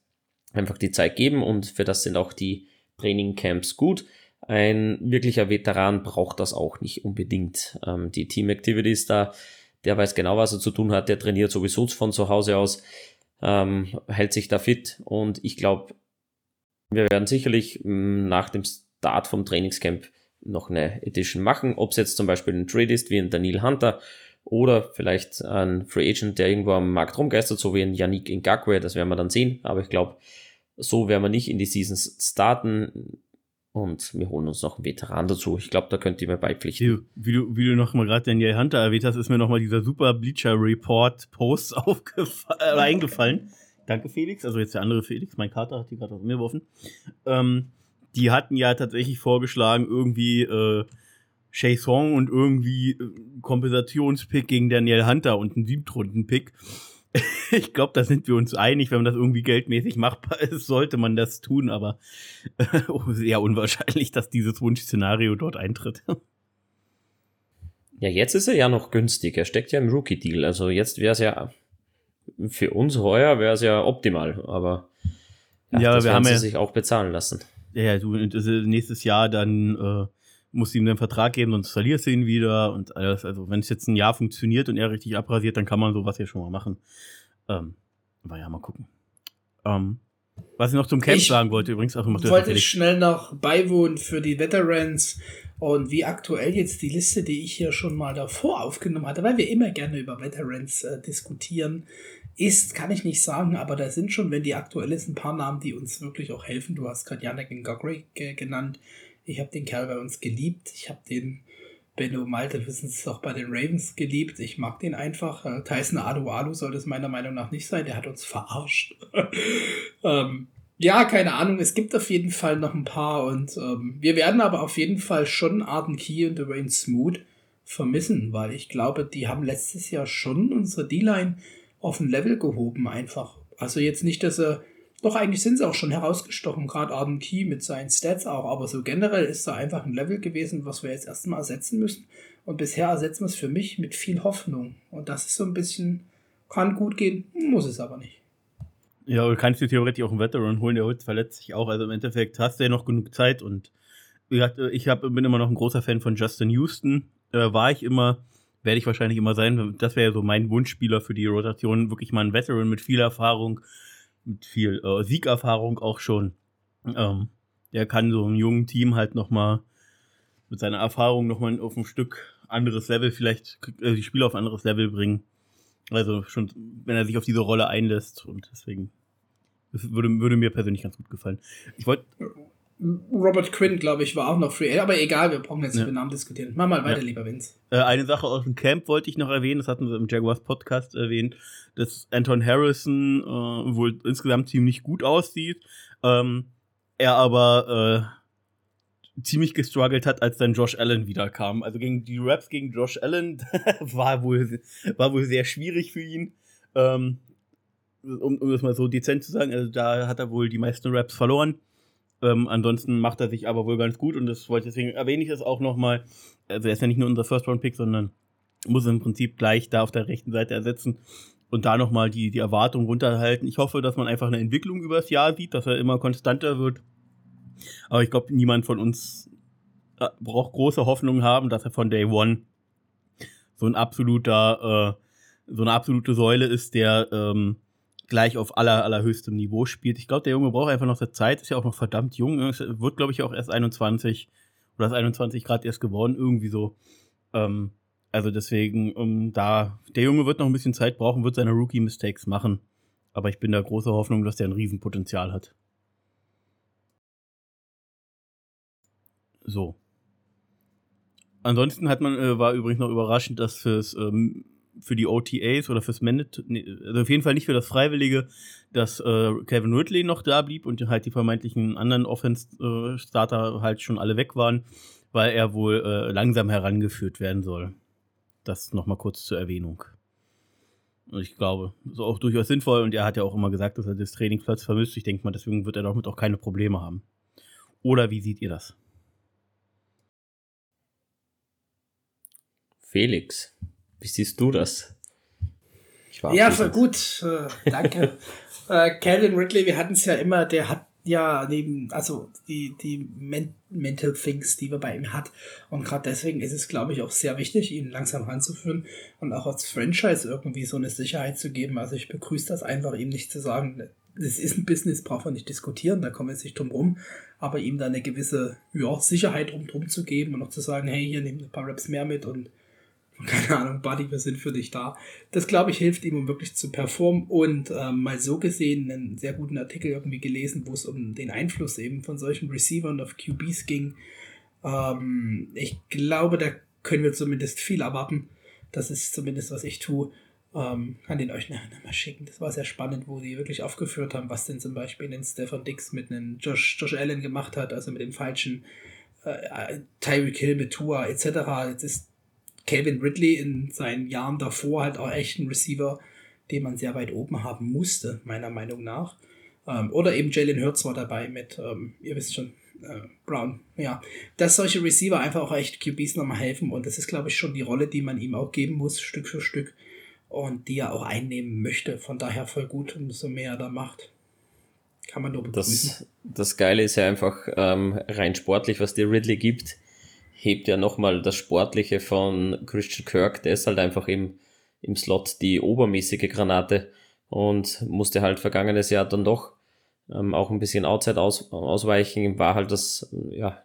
einfach die Zeit geben und für das sind auch die Trainingcamps gut. Ein wirklicher Veteran braucht das auch nicht unbedingt. Ähm, die Team Activities da, der weiß genau, was er zu tun hat, der trainiert sowieso von zu Hause aus, ähm, hält sich da fit und ich glaube, wir werden sicherlich mm, nach dem Start vom Trainingscamp noch eine Edition machen, ob es jetzt zum Beispiel ein Trade ist wie ein Daniel Hunter Oder vielleicht ein Free Agent, der irgendwo am Markt rumgeistert, so wie ein Yannick Ngakwe, das werden wir dann sehen. Aber ich glaube, so werden wir nicht in die Seasons starten. Und wir holen uns noch einen Veteran dazu. Ich glaube, da könnt ihr mir beipflichten. Wie du, wie du noch mal gerade Daniel Hunter erwähnt hast, ist mir noch mal dieser super Bleacher Report Post *laughs* äh, eingefallen. Danke, Felix. Also jetzt der andere Felix, mein Kater hat die gerade aus mir geworfen. Ähm, die hatten ja tatsächlich vorgeschlagen, irgendwie äh, Shay Song und irgendwie äh, Kompensationspick gegen Daniel Hunter und einen Siebtrunden-Pick. *laughs* ich glaube, da sind wir uns einig, wenn man das irgendwie geldmäßig machbar ist, sollte man das tun, aber äh, *laughs* sehr unwahrscheinlich, dass dieses Wunschszenario dort eintritt. Ja, jetzt ist er ja noch günstig. Er steckt ja im Rookie-Deal. Also jetzt wäre es ja für uns heuer wäre es ja optimal, aber ja, ja das wir haben sie ja, sich auch bezahlen lassen. Ja, ja, du nächstes Jahr dann äh, musst ihm den Vertrag geben, sonst verlierst du ihn wieder und alles. Also, wenn es jetzt ein Jahr funktioniert und er richtig abrasiert, dann kann man sowas ja schon mal machen. Ähm, aber ja, mal gucken. Ähm, was ich noch zum Camp ich sagen wollte, übrigens, auch noch wollte ich schnell noch beiwohnen für die Veterans und wie aktuell jetzt die Liste, die ich hier schon mal davor aufgenommen hatte, weil wir immer gerne über Veterans äh, diskutieren, ist, kann ich nicht sagen, aber da sind schon, wenn die aktuell ist, ein paar Namen, die uns wirklich auch helfen. Du hast gerade Janek Ngogri genannt. Ich habe den Kerl bei uns geliebt. Ich habe den Benno Malte wissens auch bei den Ravens geliebt. Ich mag den einfach. Äh, Tyson Alu Alu soll das meiner Meinung nach nicht sein. Der hat uns verarscht. *laughs* ähm, ja, keine Ahnung. Es gibt auf jeden Fall noch ein paar und ähm, wir werden aber auf jeden Fall schon Arden Key und Dwayne Smoot vermissen, weil ich glaube, die haben letztes Jahr schon unsere D-Line auf ein Level gehoben einfach. Also jetzt nicht, dass er doch, eigentlich sind sie auch schon herausgestochen, gerade Arden Key mit seinen Stats auch, aber so generell ist da einfach ein Level gewesen, was wir jetzt erstmal ersetzen müssen. Und bisher ersetzen wir es für mich mit viel Hoffnung. Und das ist so ein bisschen, kann gut gehen, muss es aber nicht. Ja, du kannst dir theoretisch auch einen Veteran holen, der heute verletzt sich auch. Also im Endeffekt hast du ja noch genug Zeit und ich hab, bin immer noch ein großer Fan von Justin Houston. Äh, war ich immer, werde ich wahrscheinlich immer sein. Das wäre ja so mein Wunschspieler für die Rotation. Wirklich mal ein Veteran mit viel Erfahrung mit viel äh, Siegerfahrung auch schon. Ähm, der kann so einem jungen Team halt nochmal mit seiner Erfahrung nochmal auf ein Stück anderes Level, vielleicht äh, die Spieler auf ein anderes Level bringen. Also schon, wenn er sich auf diese Rolle einlässt und deswegen das würde, würde mir persönlich ganz gut gefallen. Ich wollte Robert Quinn, glaube ich, war auch noch Free Aber egal, wir brauchen jetzt nicht ja. über Namen diskutieren. Mach mal weiter, ja. lieber Vince. Äh, eine Sache aus dem Camp wollte ich noch erwähnen, das hatten wir im Jaguars Podcast erwähnt, dass Anton Harrison äh, wohl insgesamt ziemlich gut aussieht. Ähm, er aber äh, ziemlich gestruggelt hat, als dann Josh Allen wiederkam. Also gegen die Raps gegen Josh Allen *laughs* war wohl war wohl sehr schwierig für ihn. Ähm, um, um das mal so dezent zu sagen, also da hat er wohl die meisten Raps verloren. Ähm, ansonsten macht er sich aber wohl ganz gut und das wollte deswegen erwähne ich das auch nochmal. Also er ist ja nicht nur unser First-Round-Pick, sondern muss im Prinzip gleich da auf der rechten Seite ersetzen und da nochmal die, die Erwartung runterhalten. Ich hoffe, dass man einfach eine Entwicklung übers Jahr sieht, dass er immer konstanter wird. Aber ich glaube, niemand von uns äh, braucht große Hoffnungen haben, dass er von Day One so ein absoluter, äh, so eine absolute Säule ist, der ähm, gleich auf aller, allerhöchstem Niveau spielt. Ich glaube, der Junge braucht einfach noch der Zeit, ist ja auch noch verdammt jung. Es wird, glaube ich, auch erst 21 oder ist 21 Grad erst geworden, irgendwie so. Ähm, also deswegen, um da, der Junge wird noch ein bisschen Zeit brauchen, wird seine Rookie-Mistakes machen. Aber ich bin da große Hoffnung, dass der ein Riesenpotenzial hat. So. Ansonsten hat man, äh, war übrigens noch überraschend, dass fürs ähm, für die OTAs oder fürs Mandate, also auf jeden Fall nicht für das Freiwillige, dass äh, Kevin Ridley noch da blieb und halt die vermeintlichen anderen Offense-Starter halt schon alle weg waren, weil er wohl äh, langsam herangeführt werden soll. Das nochmal kurz zur Erwähnung. Ich glaube, ist auch durchaus sinnvoll und er hat ja auch immer gesagt, dass er das Trainingsplatz vermisst. Ich denke mal, deswegen wird er damit auch keine Probleme haben. Oder wie seht ihr das? Felix. Wie siehst du das? ja, voll gut. Äh, danke. *laughs* äh, Calvin Ridley, wir hatten es ja immer, der hat ja neben, also die, die Men Mental Things, die wir bei ihm hat. Und gerade deswegen ist es, glaube ich, auch sehr wichtig, ihn langsam ranzuführen und auch als Franchise irgendwie so eine Sicherheit zu geben. Also ich begrüße das einfach, ihm nicht zu sagen, es ist ein Business, braucht man nicht diskutieren, da kommen wir jetzt nicht drum rum, aber ihm da eine gewisse ja, Sicherheit drum, drum zu geben und auch zu sagen, hey, hier nehmt ein paar Raps mehr mit und keine Ahnung, Buddy, wir sind für dich da. Das, glaube ich, hilft ihm, um wirklich zu performen. Und ähm, mal so gesehen, einen sehr guten Artikel irgendwie gelesen, wo es um den Einfluss eben von solchen Receivern auf QBs ging. Ähm, ich glaube, da können wir zumindest viel erwarten. Das ist zumindest, was ich tue. Ähm, kann den euch nachher mal schicken. Das war sehr spannend, wo die wirklich aufgeführt haben, was denn zum Beispiel den Stefan Dix mit einem Josh, Josh Allen gemacht hat, also mit den falschen äh, Tyreek Hill mit Tua etc. Jetzt ist Calvin Ridley in seinen Jahren davor halt auch echt ein Receiver, den man sehr weit oben haben musste, meiner Meinung nach. Ähm, oder eben Jalen Hurts war dabei mit, ähm, ihr wisst schon, äh, Brown. Ja, dass solche Receiver einfach auch echt QBs nochmal helfen und das ist, glaube ich, schon die Rolle, die man ihm auch geben muss, Stück für Stück und die er auch einnehmen möchte. Von daher voll gut, umso mehr er da macht. Kann man nur begrüßen. Das, das Geile ist ja einfach ähm, rein sportlich, was dir Ridley gibt, hebt ja nochmal das Sportliche von Christian Kirk. Der ist halt einfach im, im Slot die obermäßige Granate und musste halt vergangenes Jahr dann doch ähm, auch ein bisschen Outside aus, ausweichen. War halt das, ja,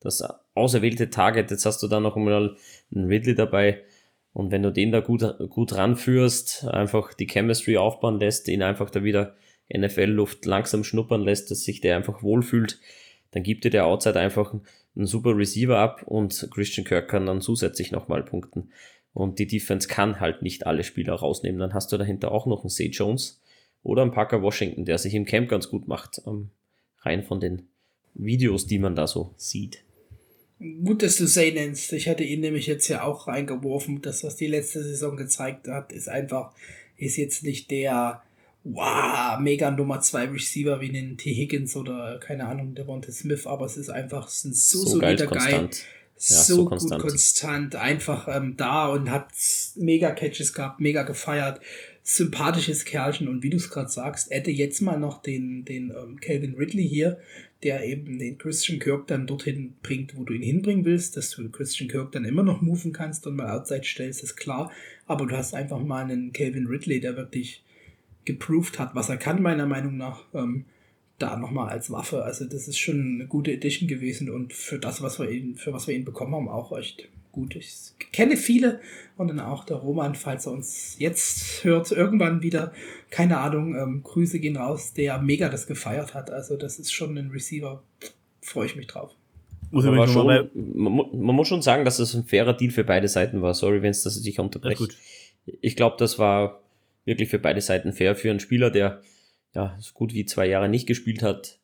das auserwählte Target. Jetzt hast du da noch einmal einen Ridley dabei und wenn du den da gut, gut ranführst, einfach die Chemistry aufbauen lässt, ihn einfach da wieder NFL-Luft langsam schnuppern lässt, dass sich der einfach wohlfühlt, dann gibt dir der Outside einfach einen super Receiver ab und Christian Kirk kann dann zusätzlich nochmal punkten. Und die Defense kann halt nicht alle Spieler rausnehmen. Dann hast du dahinter auch noch einen Say Jones oder einen Parker Washington, der sich im Camp ganz gut macht. Ähm, rein von den Videos, die man da so sieht. Gut, dass du Say nennst. Ich hatte ihn nämlich jetzt ja auch reingeworfen. Das, was die letzte Saison gezeigt hat, ist einfach, ist jetzt nicht der wow, mega Nummer 2 Receiver wie den T. Higgins oder keine Ahnung, der Devonta Smith, aber es ist einfach es ist so, so solider Guy. Ja, so, so konstant. gut konstant, einfach ähm, da und hat mega Catches gehabt, mega gefeiert sympathisches Kerlchen und wie du es gerade sagst, hätte jetzt mal noch den, den ähm, Calvin Ridley hier, der eben den Christian Kirk dann dorthin bringt, wo du ihn hinbringen willst, dass du Christian Kirk dann immer noch moven kannst und mal outside stellst, ist klar. Aber du hast einfach mal einen Calvin Ridley, der wirklich geproved hat, was er kann, meiner Meinung nach, ähm, da nochmal als Waffe. Also das ist schon eine gute Edition gewesen und für das, was wir ihn, für was wir ihn bekommen haben, auch echt gut. Ich kenne viele und dann auch der Roman, falls er uns jetzt hört, irgendwann wieder, keine Ahnung, ähm, Grüße gehen raus, der mega das gefeiert hat. Also das ist schon ein Receiver, freue ich mich drauf. Muss man, schon, man, man, muss schon sagen, dass es ein fairer Deal für beide Seiten war. Sorry, wenn es das dich unterbrecht. Ich glaube, das war wirklich für beide Seiten fair für einen Spieler, der ja so gut wie zwei Jahre nicht gespielt hat,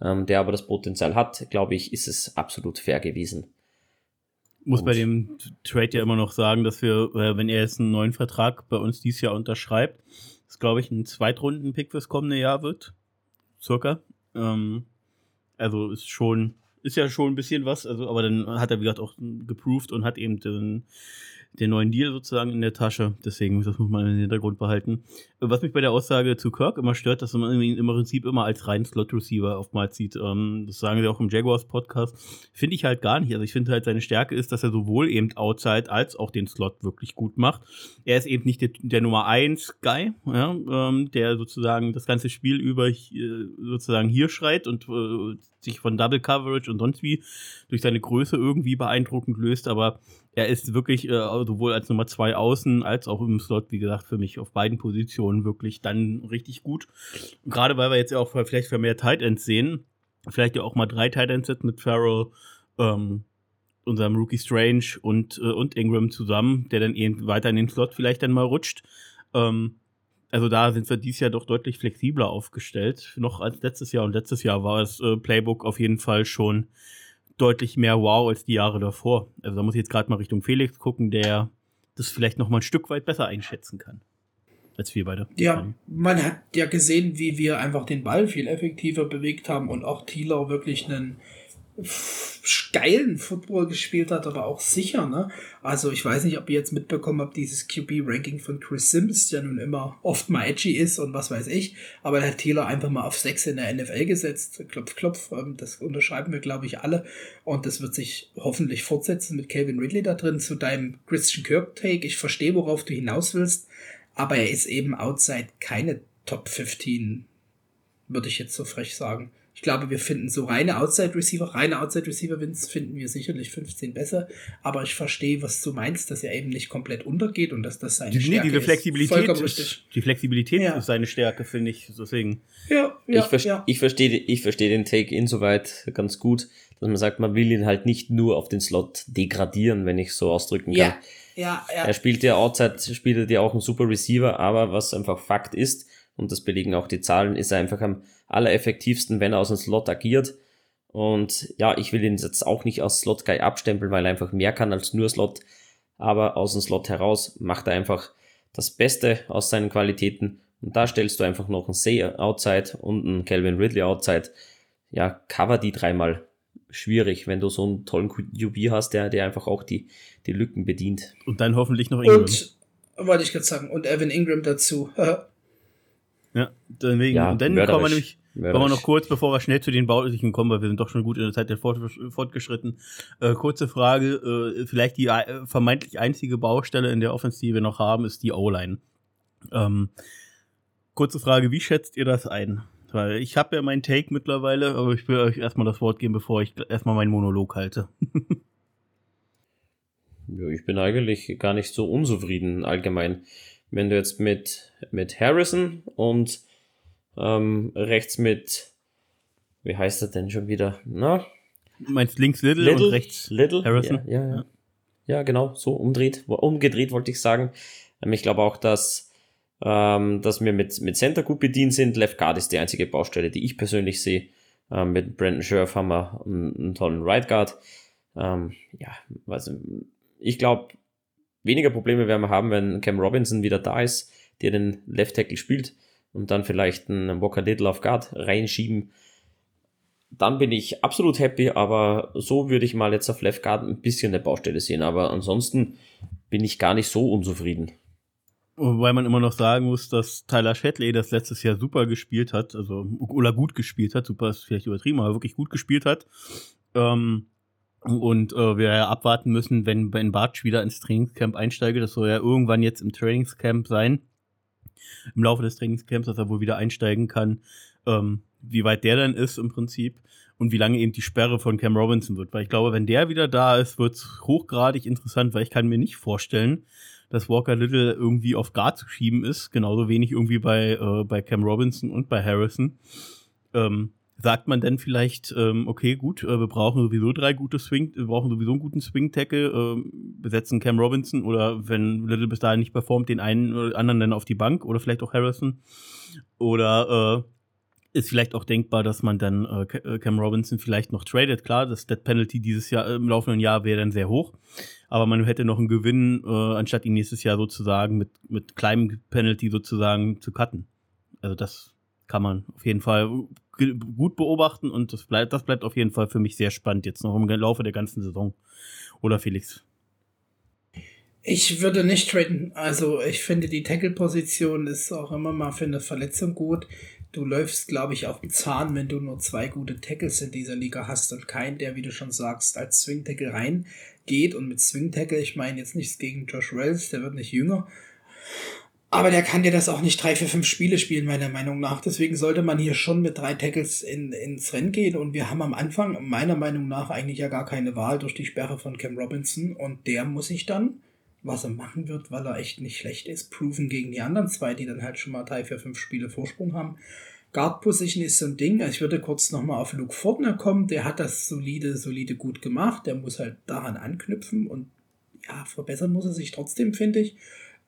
ähm, der aber das Potenzial hat, glaube ich, ist es absolut fair gewesen muss und bei dem Trade ja immer noch sagen, dass wir, äh, wenn er jetzt einen neuen Vertrag bei uns dieses Jahr unterschreibt, das glaube ich ein Zweitrunden-Pick fürs kommende Jahr wird. Circa. Ähm, also ist schon, ist ja schon ein bisschen was, also, aber dann hat er, wie gesagt, auch geproved und hat eben den, den neuen Deal sozusagen in der Tasche. Deswegen, das muss man im Hintergrund behalten. Was mich bei der Aussage zu Kirk immer stört, dass man ihn im Prinzip immer als reinen Slot-Receiver oftmals sieht. Ähm, das sagen sie auch im Jaguars-Podcast. Finde ich halt gar nicht. Also ich finde halt, seine Stärke ist, dass er sowohl eben Outside als auch den Slot wirklich gut macht. Er ist eben nicht der, der Nummer 1 Guy, ja, ähm, der sozusagen das ganze Spiel über äh, sozusagen hier schreit und äh, sich von Double Coverage und sonst wie durch seine Größe irgendwie beeindruckend löst, aber er ist wirklich äh, sowohl als Nummer zwei außen als auch im Slot, wie gesagt, für mich auf beiden Positionen wirklich dann richtig gut. Gerade weil wir jetzt auch vielleicht für mehr Tight Ends sehen, vielleicht ja auch mal drei Tight Ends mit Farrell, ähm, unserem Rookie Strange und, äh, und Ingram zusammen, der dann eben weiter in den Slot vielleicht dann mal rutscht. Ähm, also da sind wir dieses Jahr doch deutlich flexibler aufgestellt, noch als letztes Jahr. Und letztes Jahr war das äh, Playbook auf jeden Fall schon deutlich mehr Wow als die Jahre davor. Also da muss ich jetzt gerade mal Richtung Felix gucken, der das vielleicht noch mal ein Stück weit besser einschätzen kann. Als wir beide. Ja, man hat ja gesehen, wie wir einfach den Ball viel effektiver bewegt haben und auch Thieler wirklich einen geilen Football gespielt hat, aber auch sicher, ne? Also ich weiß nicht, ob ihr jetzt mitbekommen habt, dieses QB-Ranking von Chris Sims, der nun immer oft mal edgy ist und was weiß ich, aber der hat Taylor einfach mal auf 6 in der NFL gesetzt, klopf, klopf, ähm, das unterschreiben wir, glaube ich, alle. Und das wird sich hoffentlich fortsetzen mit Calvin Ridley da drin zu deinem Christian Kirk-Take. Ich verstehe, worauf du hinaus willst, aber er ist eben outside keine Top 15, würde ich jetzt so frech sagen Ich glaube, wir finden so reine Outside Receiver, reine Outside Receiver finden wir sicherlich 15 besser. Aber ich verstehe, was du meinst, dass er eben nicht komplett untergeht und dass das seine die, Stärke diese Flexibilität ist. Ist, die Flexibilität Ja. ist seine Stärke, finde ich. Deswegen. Ja, ja, ich, ver ja. ich verstehe ich verstehe den Take insoweit ganz gut, dass man sagt, man will ihn halt nicht nur auf den Slot degradieren, wenn ich so ausdrücken kann. ja, ja, ja. Er spielt ja outside, spielt er ja auch ein super Receiver, aber was einfach Fakt ist, und das belegen auch die Zahlen, ist er einfach am allereffektivsten, wenn er aus dem Slot agiert. Und ja, ich will ihn jetzt auch nicht als Slot-Guy abstempeln, weil er einfach mehr kann als nur Slot. Aber aus dem Slot heraus macht er einfach das Beste aus seinen Qualitäten. Und da stellst du einfach noch einen Say outside und einen Calvin Ridley outside. Ja, cover die dreimal. Schwierig, wenn du so einen tollen QB hast, der, der einfach auch die, die Lücken bedient. Und dann hoffentlich noch Ingram. Und, wollte ich gerade sagen, und Evan Ingram dazu. *laughs* Ja, deswegen. Ja, und dann kommen wir nämlich, Kommen wir noch kurz, bevor wir schnell zu den Baulichen kommen, weil wir sind doch schon gut in der Zeit der fort, fortgeschritten. Äh, kurze Frage, äh, vielleicht die äh, vermeintlich einzige Baustelle in der Offense, die wir noch haben, ist die O-Line. Ähm, kurze Frage, wie schätzt ihr das ein? Weil ich habe ja meinen Take mittlerweile, aber ich will euch erstmal das Wort geben, bevor ich erstmal meinen Monolog halte. *laughs* Ja, ich bin eigentlich gar nicht so unzufrieden allgemein. Wenn du jetzt mit, mit Harrison und ähm, rechts mit, wie heißt er denn schon wieder? Na, Meinst links Little, und rechts Little? Harrison? Ja, ja, ja. ja, genau, so umdreht, umgedreht wollte ich sagen. Ähm, ich glaube auch, dass, ähm, dass wir mit, mit Center gut bedient sind. Left Guard ist die einzige Baustelle, die ich persönlich sehe. Ähm, mit Brandon Scherf haben wir einen, einen tollen Right Guard. Ähm, ja, also ich glaube, weniger Probleme werden wir haben, wenn Cam Robinson wieder da ist, der den Left Tackle spielt und dann vielleicht einen Walker Little auf Guard reinschieben. Dann bin ich absolut happy, aber so würde ich mal jetzt auf Left Guard ein bisschen eine Baustelle sehen. Aber ansonsten bin ich gar nicht so unzufrieden. Wobei man immer noch sagen muss, dass Tyler Shetley das letztes Jahr super gespielt hat, also oder gut gespielt hat, super ist vielleicht übertrieben, aber wirklich gut gespielt hat. Ähm, und äh, wir ja abwarten müssen, wenn Ben Bartsch wieder ins Trainingscamp einsteige. Das soll ja irgendwann jetzt im Trainingscamp sein. Im Laufe des Trainingscamps, dass er wohl wieder einsteigen kann. Ähm, wie weit der dann ist im Prinzip und wie lange eben die Sperre von Cam Robinson wird. Weil ich glaube, wenn der wieder da ist, wird es hochgradig interessant, weil ich kann mir nicht vorstellen, dass Walker Little irgendwie auf Guard zu schieben ist. Genauso wenig irgendwie bei, äh, bei Cam Robinson und bei Harrison. Ähm, sagt man denn vielleicht, ähm, okay, gut, äh, wir brauchen sowieso drei gute Swing, wir brauchen sowieso einen guten Swing-Tackle, äh, besetzen Cam Robinson oder wenn Little bis dahin nicht performt, den einen oder anderen dann auf die Bank oder vielleicht auch Harrison. Oder äh, ist vielleicht auch denkbar, dass man dann äh, äh, Cam Robinson vielleicht noch tradet. Klar, das Dead Penalty dieses Jahr im laufenden Jahr wäre dann sehr hoch, aber man hätte noch einen Gewinn, äh, anstatt ihn nächstes Jahr sozusagen mit, mit kleinem Penalty sozusagen zu cutten. Also das kann man auf jeden Fall gut beobachten und das bleibt, das bleibt auf jeden Fall für mich sehr spannend jetzt noch im Laufe der ganzen Saison. Oder Felix? Ich würde nicht traden. Also ich finde die Tackle-Position ist auch immer mal für eine Verletzung gut. Du läufst, glaube ich, auf den Zahn, wenn du nur zwei gute Tackles in dieser Liga hast und keinen, der, wie du schon sagst, als Swing-Tackle reingeht. Und mit Swing-Tackle, ich meine jetzt nichts gegen Josh Wells, der wird nicht jünger. Aber der kann dir das auch nicht drei, vier, fünf Spiele spielen, meiner Meinung nach. Deswegen sollte man hier schon mit drei Tackles in, ins Rennen gehen. Und wir haben am Anfang, meiner Meinung nach, eigentlich ja gar keine Wahl durch die Sperre von Cam Robinson. Und der muss sich dann, was er machen wird, weil er echt nicht schlecht ist, proven gegen die anderen zwei, die dann halt schon mal drei, vier, fünf Spiele Vorsprung haben. Guard Position ist so ein Ding. Ich würde kurz nochmal auf Luke Fortner kommen. Der hat das solide, solide gut gemacht. Der muss halt daran anknüpfen und ja, verbessern muss er sich trotzdem, finde ich.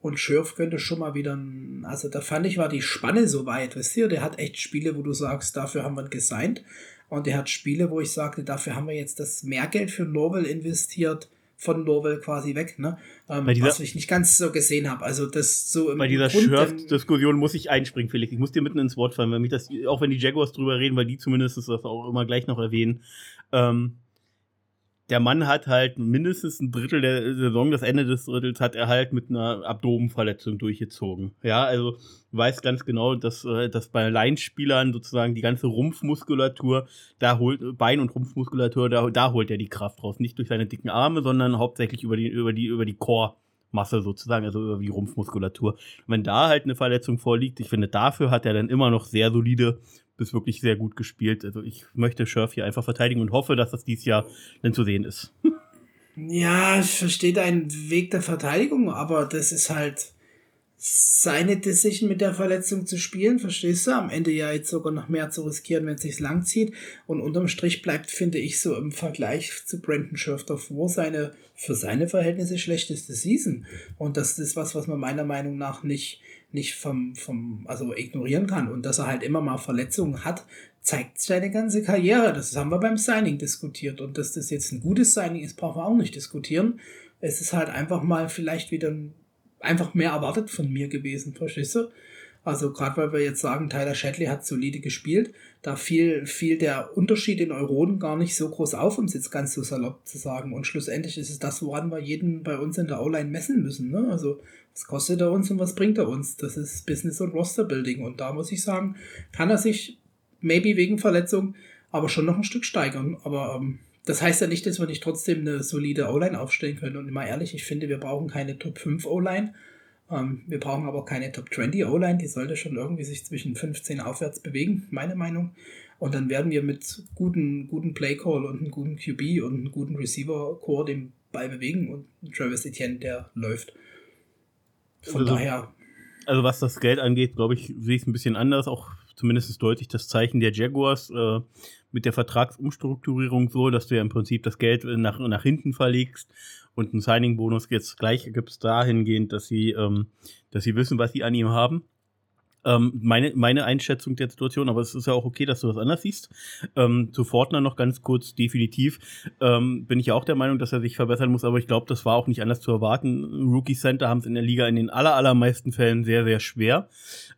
Und Schürf könnte schon mal wieder, ein- also da fand ich, war die Spanne so weit, wisst ihr? Der hat echt Spiele, wo du sagst, dafür haben wir ihn gesigned. Und der hat Spiele, wo ich sagte, dafür haben wir jetzt das Mehrgeld für Norwell investiert, von Norwell quasi weg, ne? Ähm, dieser- was ich nicht ganz so gesehen habe. Also das so im Bei dieser Schurft-Diskussion muss ich einspringen, Felix. Ich muss dir mitten ins Wort fallen, weil mich das, auch wenn die Jaguars drüber reden, weil die zumindest das auch immer gleich noch erwähnen. Ähm, der Mann hat halt mindestens ein Drittel der Saison, das Ende des Drittels hat er halt mit einer Abdomenverletzung durchgezogen. Ja, also du weißt ganz genau, dass, äh, dass bei Laienspielern sozusagen die ganze Rumpfmuskulatur, da holt, Bein- und Rumpfmuskulatur, da, da holt er die Kraft raus. Nicht durch seine dicken Arme, sondern hauptsächlich über die, über die, über die Core sozusagen, also über die Rumpfmuskulatur. Wenn da halt eine Verletzung vorliegt, ich finde, dafür hat er dann immer noch sehr solide bis wirklich sehr gut gespielt. Also ich möchte Scherf hier einfach verteidigen und hoffe, dass das dieses Jahr dann zu sehen ist. *laughs* Ja, ich verstehe deinen Weg der Verteidigung, aber das ist halt seine Decision mit der Verletzung zu spielen, verstehst du? Am Ende ja jetzt sogar noch mehr zu riskieren, wenn es sich lang zieht. Und unterm Strich bleibt, finde ich, so im Vergleich zu Brandon Scherf davor seine, für seine Verhältnisse schlechteste Season. Und das ist was, was man meiner Meinung nach nicht, nicht vom, vom, also ignorieren kann. Und dass er halt immer mal Verletzungen hat, zeigt seine ganze Karriere. Das haben wir beim Signing diskutiert. Und dass das jetzt ein gutes Signing ist, brauchen wir auch nicht diskutieren. Es ist halt einfach mal vielleicht wieder ein einfach mehr erwartet von mir gewesen, verstehst du? Also gerade weil wir jetzt sagen, Tyler Shadley hat solide gespielt, da fiel, fiel der Unterschied in Euronen gar nicht so groß auf, um es jetzt ganz so salopp zu sagen. Und schlussendlich ist es das, woran wir jeden bei uns in der O-Line messen müssen. Ne? Also was kostet er uns und was bringt er uns? Das ist Business und Roster Building. Und da muss ich sagen, kann er sich maybe wegen Verletzung aber schon noch ein Stück steigern. Aber ähm, das heißt ja nicht, dass wir nicht trotzdem eine solide O-Line aufstellen können. Und mal ehrlich, ich finde, wir brauchen keine Top 5 O-Line. Ähm, wir brauchen aber keine Top 20 O-Line. Die sollte schon irgendwie sich zwischen 15 aufwärts bewegen, meine Meinung. Und dann werden wir mit guten, guten Play-Call und einem guten QB und einem guten Receiver-Core den Ball bewegen und Travis Etienne, der läuft. Von Also- daher, Also was das Geld angeht, glaube ich, sehe ich es ein bisschen anders. Auch zumindest ist deutlich das Zeichen der Jaguars äh, mit der Vertragsumstrukturierung so, dass du ja im Prinzip das Geld äh, nach, nach hinten verlegst und einen Signing-Bonus jetzt gleich gibt es dahingehend, dass sie, ähm, dass sie wissen, was sie an ihm haben. Ähm, meine, meine Einschätzung der Situation, aber es ist ja auch okay, dass du das anders siehst. Ähm, zu Fortner noch ganz kurz, definitiv ähm, bin ich ja auch der Meinung, dass er sich verbessern muss, aber ich glaube, das war auch nicht anders zu erwarten. Rookie Center haben es in der Liga in den aller, allermeisten Fällen sehr, sehr schwer.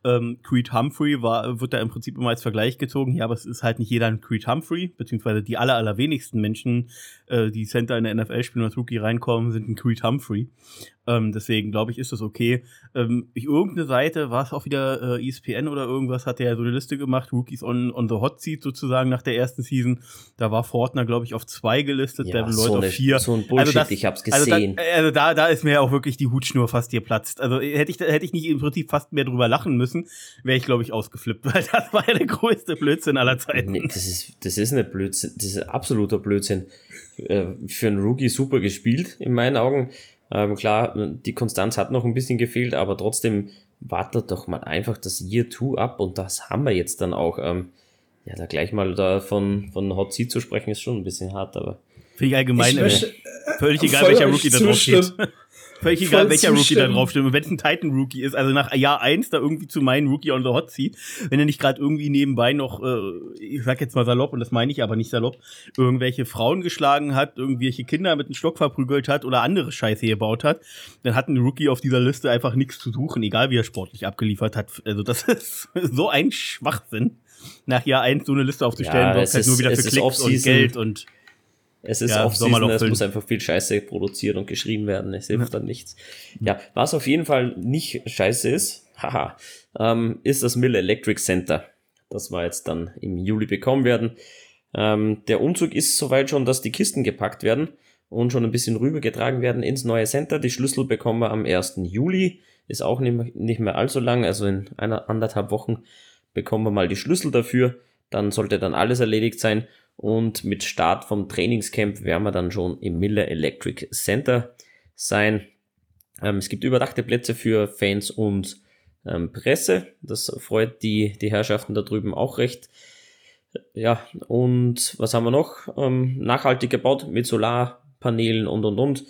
Ähm, Creed Humphrey war, wird da im Prinzip immer als Vergleich gezogen. Ja, aber es ist halt nicht jeder ein Creed Humphrey, beziehungsweise die aller, allerwenigsten Menschen, äh, die Center in der NFL spielen und als Rookie reinkommen, sind ein Creed Humphrey. Ähm, deswegen glaube ich, ist das okay. Ähm, ich, irgendeine Seite, war es auch wieder äh, ESPN oder irgendwas, hat ja so eine Liste gemacht, Rookies on, on the Hot Seat sozusagen nach der ersten Season. Da war Fortner, glaube ich, auf zwei gelistet, Ja, Devin so, Lloyd eine, auf vier. so ein Bullshit, das- ich hab's Also da, gesehen. also da, da ist mir ja auch wirklich die Hutschnur fast geplatzt. Also hätte ich, hätte ich nicht im Prinzip fast mehr drüber lachen müssen, wäre ich, glaube ich, ausgeflippt, *laughs* weil das war ja der größte Blödsinn aller Zeiten. Nee, das ist, das ist eine Blödsinn, das ist absoluter Blödsinn. Äh, Für einen Rookie super gespielt, in meinen Augen. Ähm, klar, die Konstanz hat noch ein bisschen gefehlt, aber trotzdem wartet doch mal einfach das Year 2 ab und das haben wir jetzt dann auch. Ähm, ja, da gleich mal da von, von Hot Seat zu sprechen, ist schon ein bisschen hart, aber Finde ich allgemein ich äh, möchte, völlig egal, welcher Rookie da drauf steht. Zustimmen. Völlig egal, Voll welcher Rookie da zustimmen. drauf steht. Und wenn es ein Titan-Rookie ist, also nach Jahr 1 da irgendwie zu meinen Rookie on the Hot Seat, wenn er nicht gerade irgendwie nebenbei noch, äh, ich sag jetzt mal salopp, und das meine ich aber nicht salopp, irgendwelche Frauen geschlagen hat, irgendwelche Kinder mit einem Stock verprügelt hat oder andere Scheiße gebaut hat, dann hat ein Rookie auf dieser Liste einfach nichts zu suchen, egal wie er sportlich abgeliefert hat. Also das *laughs* ist so ein Schwachsinn, nach Jahr 1 so eine Liste aufzustellen, Ja, sorgt es halt nur wieder für Klicks und. Geld und es ist Ja, auch soll man Season, auch es muss einfach viel Scheiße produziert und geschrieben werden, es hilft dann nichts. Ja, was auf jeden Fall nicht scheiße ist, *laughs* haha, ähm, ist das Mill Electric Center. Das war jetzt dann im Juli bekommen werden. Ähm, der Umzug ist soweit schon, dass die Kisten gepackt werden und schon ein bisschen rübergetragen werden ins neue Center. Die Schlüssel bekommen wir am 1. Juli. Ist auch nicht mehr, nicht mehr allzu lang, also in einer anderthalb Wochen bekommen wir mal die Schlüssel dafür. Dann sollte dann alles erledigt sein. Und mit Start vom Trainingscamp werden wir dann schon im Miller Electric Center sein. Ähm, es gibt überdachte Plätze für Fans und ähm, Presse. Das freut die, die Herrschaften da drüben auch recht. Ja, und was haben wir noch? Ähm, nachhaltig gebaut mit Solarpanelen und und und.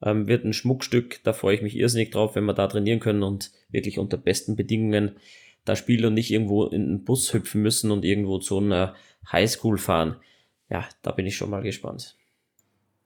Ähm, wird ein Schmuckstück, da freue ich mich irrsinnig drauf, wenn wir da trainieren können und wirklich unter besten Bedingungen da spielen und nicht irgendwo in einen Bus hüpfen müssen und irgendwo zu einer Highschool fahren. Ja, da bin ich schon mal gespannt.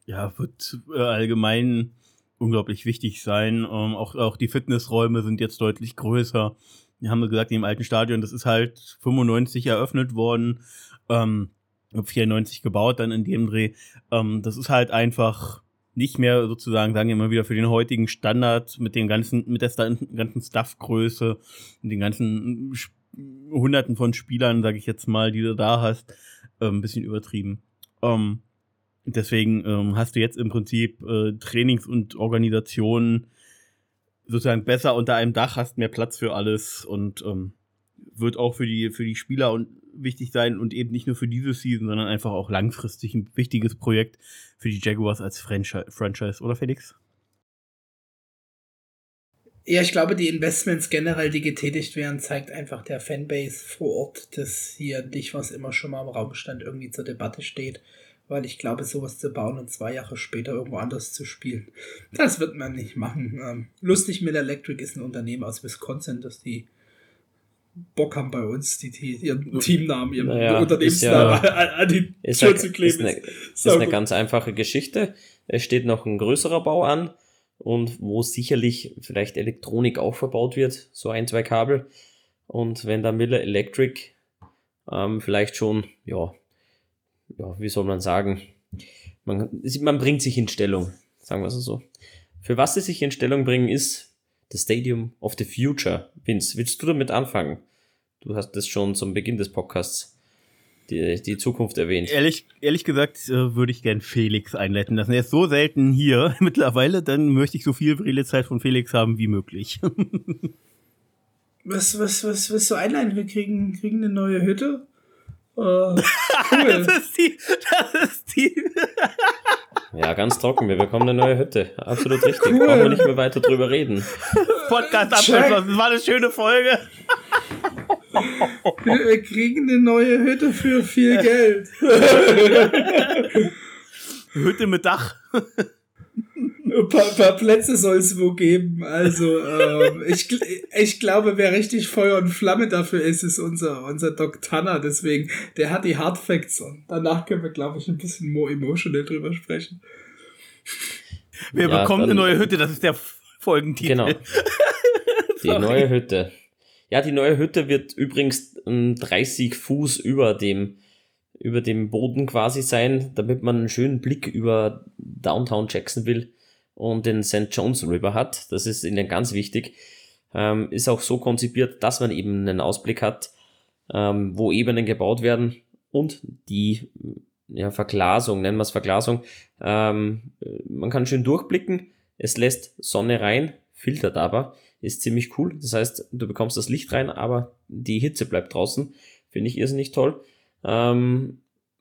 ja, wird äh, allgemein unglaublich wichtig sein. Ähm, auch, auch die Fitnessräume sind jetzt deutlich größer. Wir haben gesagt, im alten Stadion, das ist halt 95 eröffnet worden, ähm, 94 gebaut, dann in dem Dreh. Ähm, das ist halt einfach nicht mehr sozusagen, sagen wir mal wieder, für den heutigen Standard mit den ganzen, mit der ganzen Staffgröße und den ganzen Sp- Hunderten von Spielern, sage ich jetzt mal, die du da hast, äh, ein bisschen übertrieben. Ähm, Deswegen ähm, hast du jetzt im Prinzip äh, Trainings- und Organisationen sozusagen besser unter einem Dach, hast mehr Platz für alles und ähm, wird auch für die, für die Spieler und wichtig sein und eben nicht nur für diese Season, sondern einfach auch langfristig ein wichtiges Projekt für die Jaguars als Franchise, Franchise oder Felix? Ja, ich glaube, die Investments generell, die getätigt werden, zeigt einfach der Fanbase vor Ort, dass hier nicht was immer schon mal im Raum stand, irgendwie zur Debatte steht. Weil ich glaube, sowas zu bauen und zwei Jahre später irgendwo anders zu spielen, *laughs* das wird man nicht machen. Ähm, lustig, Mill Electric ist ein Unternehmen aus Wisconsin, das die Bock haben bei uns, die, die ihren Teamnamen, ihren Naja, Unternehmensnamen ist ja- *laughs* an, die Ist, Tür zu ist, kleben. eine, ist sau eine ganz einfache Geschichte. Es steht noch ein größerer Bau an und wo sicherlich vielleicht Elektronik auch verbaut wird, so ein, zwei Kabel. Und wenn da Miller Electric ähm, vielleicht schon, ja, ja, wie soll man sagen, man, man bringt sich in Stellung, sagen wir es so. Für was sie sich in Stellung bringen, ist das Stadium of the Future. Vince, willst du damit anfangen? Du hast das schon zum Beginn des Podcasts die, die Zukunft erwähnt. Ehrlich, ehrlich gesagt äh, würde ich gern Felix einleiten lassen. Er ist so selten hier *laughs* mittlerweile, dann möchte ich so viel Redezeit von Felix haben wie möglich. Was, was, was, was so einleiten? Wir kriegen, kriegen eine neue Hütte. Äh, *laughs* cool. das ist die, das ist die. Ja, ganz trocken. Wir bekommen eine neue Hütte. Absolut richtig. Cool. Brauchen wir nicht mehr weiter drüber reden. Podcast abgeschlossen. Das war eine schöne Folge. *laughs* Wir, wir kriegen eine neue Hütte für viel Geld. *laughs* Hütte mit Dach. Ein paar, paar Plätze soll es wo geben. Also, ähm, ich, ich glaube, wer richtig Feuer und Flamme dafür ist, ist unser, unser Doc Tanner. Deswegen, der hat die Hard Facts und danach können wir, glaube ich, ein bisschen more emotional drüber sprechen. Wir Ja, bekommen eine neue Hütte, das ist der Folgentitel. Genau. *laughs* Die neue Hütte. Ja, die neue Hütte wird übrigens ähm, 30 Fuß über dem, über dem Boden quasi sein, damit man einen schönen Blick über Downtown Jacksonville und den St. John's River hat. Das ist ihnen ganz wichtig. Ähm, ist auch so konzipiert, dass man eben einen Ausblick hat, ähm, wo Ebenen gebaut werden und die ja, Verglasung, nennen wir es Verglasung. Ähm, man kann schön durchblicken, es lässt Sonne rein, filtert aber, ist ziemlich cool. Das heißt, du bekommst das Licht rein, aber die Hitze bleibt draußen. Finde ich irrsinnig toll. Ähm,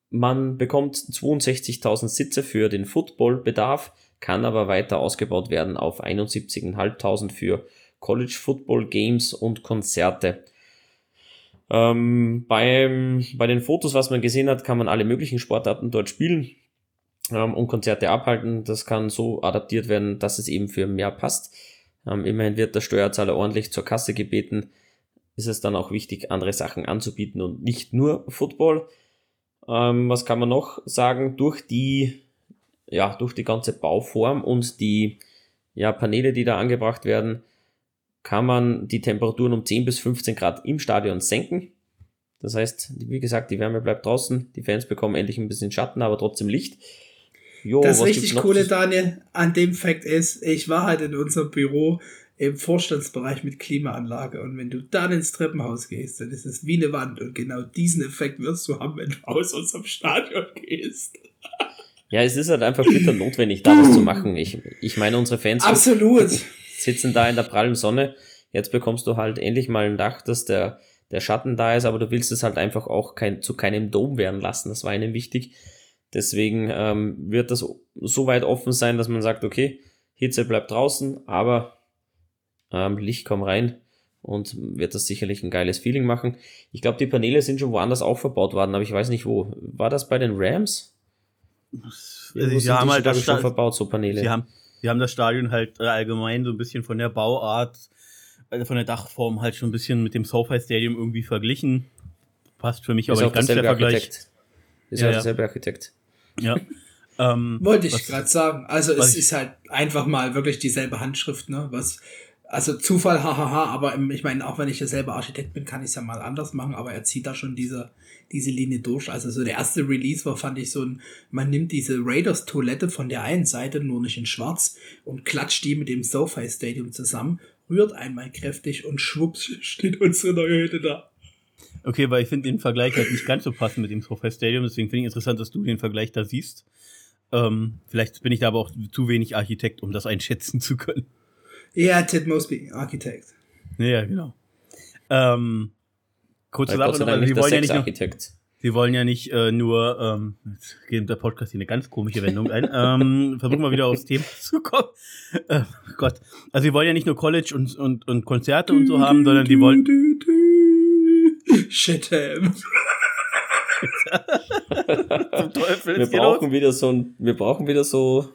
man bekommt 62.000 Sitze für den Footballbedarf, kann aber weiter ausgebaut werden auf 71.500 für College Football Games und Konzerte. Ähm, beim, bei den Fotos, was man gesehen hat, kann man alle möglichen Sportarten dort spielen ähm, und Konzerte abhalten. Das kann so adaptiert werden, dass es eben für mehr passt. Ähm, immerhin wird der Steuerzahler ordentlich zur Kasse gebeten. Ist es dann auch wichtig, andere Sachen anzubieten und nicht nur Football. Ähm, was kann man noch sagen? Durch die, ja, durch die ganze Bauform und die ja, Paneele, die da angebracht werden, kann man die Temperaturen um 10 bis 15 Grad im Stadion senken. Das heißt, wie gesagt, die Wärme bleibt draußen, die Fans bekommen endlich ein bisschen Schatten, aber trotzdem Licht. Jo, das richtig coole, Daniel, an dem Fakt ist, ich war halt in unserem Büro im Vorstandsbereich mit Klimaanlage und wenn du dann ins Treppenhaus gehst, dann ist es wie eine Wand und genau diesen Effekt wirst du haben, wenn du aus unserem Stadion gehst. Ja, es ist halt einfach bitter notwendig, da was zu machen. Ich, ich meine, unsere Fans Absolut. sitzen da in der prallen Sonne. Jetzt bekommst du halt endlich mal ein Dach, dass der, der Schatten da ist, aber du willst es halt einfach auch kein, zu keinem Dom werden lassen. Das war ihnen wichtig. Deswegen ähm, wird das so weit offen sein, dass man sagt, okay, Hitze bleibt draußen, aber ähm, Licht kommt rein und wird das sicherlich ein geiles Feeling machen. Ich glaube, die Paneele sind schon woanders auch verbaut worden, aber ich weiß nicht wo. War das bei den Rams? Also, sie haben halt das schon Sta- verbaut, so Paneele. Sie haben, sie haben das Stadion halt äh, allgemein so ein bisschen von der Bauart, also von der Dachform halt schon ein bisschen mit dem SoFi Stadium irgendwie verglichen. Passt für mich ist aber nicht ganz der Vergleich. Architekt. Ist Ja, ja, ja. derselbe Architekt. Ja. ähm, Wollte ich gerade sagen. Also es ist halt einfach mal wirklich dieselbe Handschrift, ne? Was, also Zufall, hahaha, aber ich meine, auch wenn ich derselbe Architekt bin, kann ich es ja mal anders machen, aber er zieht da schon diese, diese Linie durch. Also so der erste Release war, fand ich so ein, man nimmt diese Raiders-Toilette von der einen Seite, nur nicht in schwarz, und klatscht die mit dem SoFi Stadium zusammen, rührt einmal kräftig und schwupps steht unsere neue Hütte da. Okay, weil ich finde den Vergleich halt nicht ganz so passend mit dem SoFi Stadium, deswegen finde ich interessant, dass du den Vergleich da siehst. Ähm, vielleicht bin ich da aber auch zu wenig Architekt, um das einschätzen zu können. Ja, Ted Mosby, Architekt. Ja, genau. Ähm, kurze Sache sie der wollen ja nicht nur, Sexarchitekt. sie wollen ja nicht äh, nur, ähm, jetzt geht der Podcast hier eine ganz komische Wendung ein. ähm, versuchen wir wieder aufs Thema *laughs* zu kommen. Äh, Gott. Also sie wollen ja nicht nur College und, und, und Konzerte und so haben, sondern die wollen. Du, du, du. Shit, ähm. *laughs* Zum Teufel Wir hier los. brauchen wieder so ein, wir brauchen wieder so,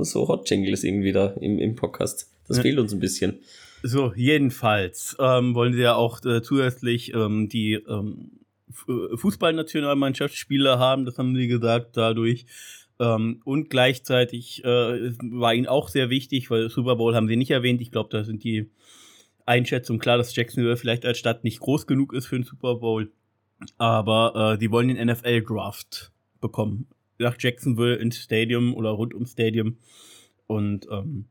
so Hot Jingles irgendwie da im, im Podcast. Das Ja. fehlt uns ein bisschen. So, jedenfalls ähm, wollen sie ja auch äh, zusätzlich ähm, die ähm, äh, Fußballnationalmannschaftsspiele haben, das haben sie gesagt, dadurch. Ähm, und gleichzeitig äh, war ihnen auch sehr wichtig, weil Super Bowl haben sie nicht erwähnt. Ich glaube, da sind die Einschätzungen klar, dass Jacksonville vielleicht als Stadt nicht groß genug ist für den Super Bowl. Aber äh, die wollen den NFL-Draft bekommen. Nach Jacksonville ins Stadium oder rund ums Stadium. Und ähm,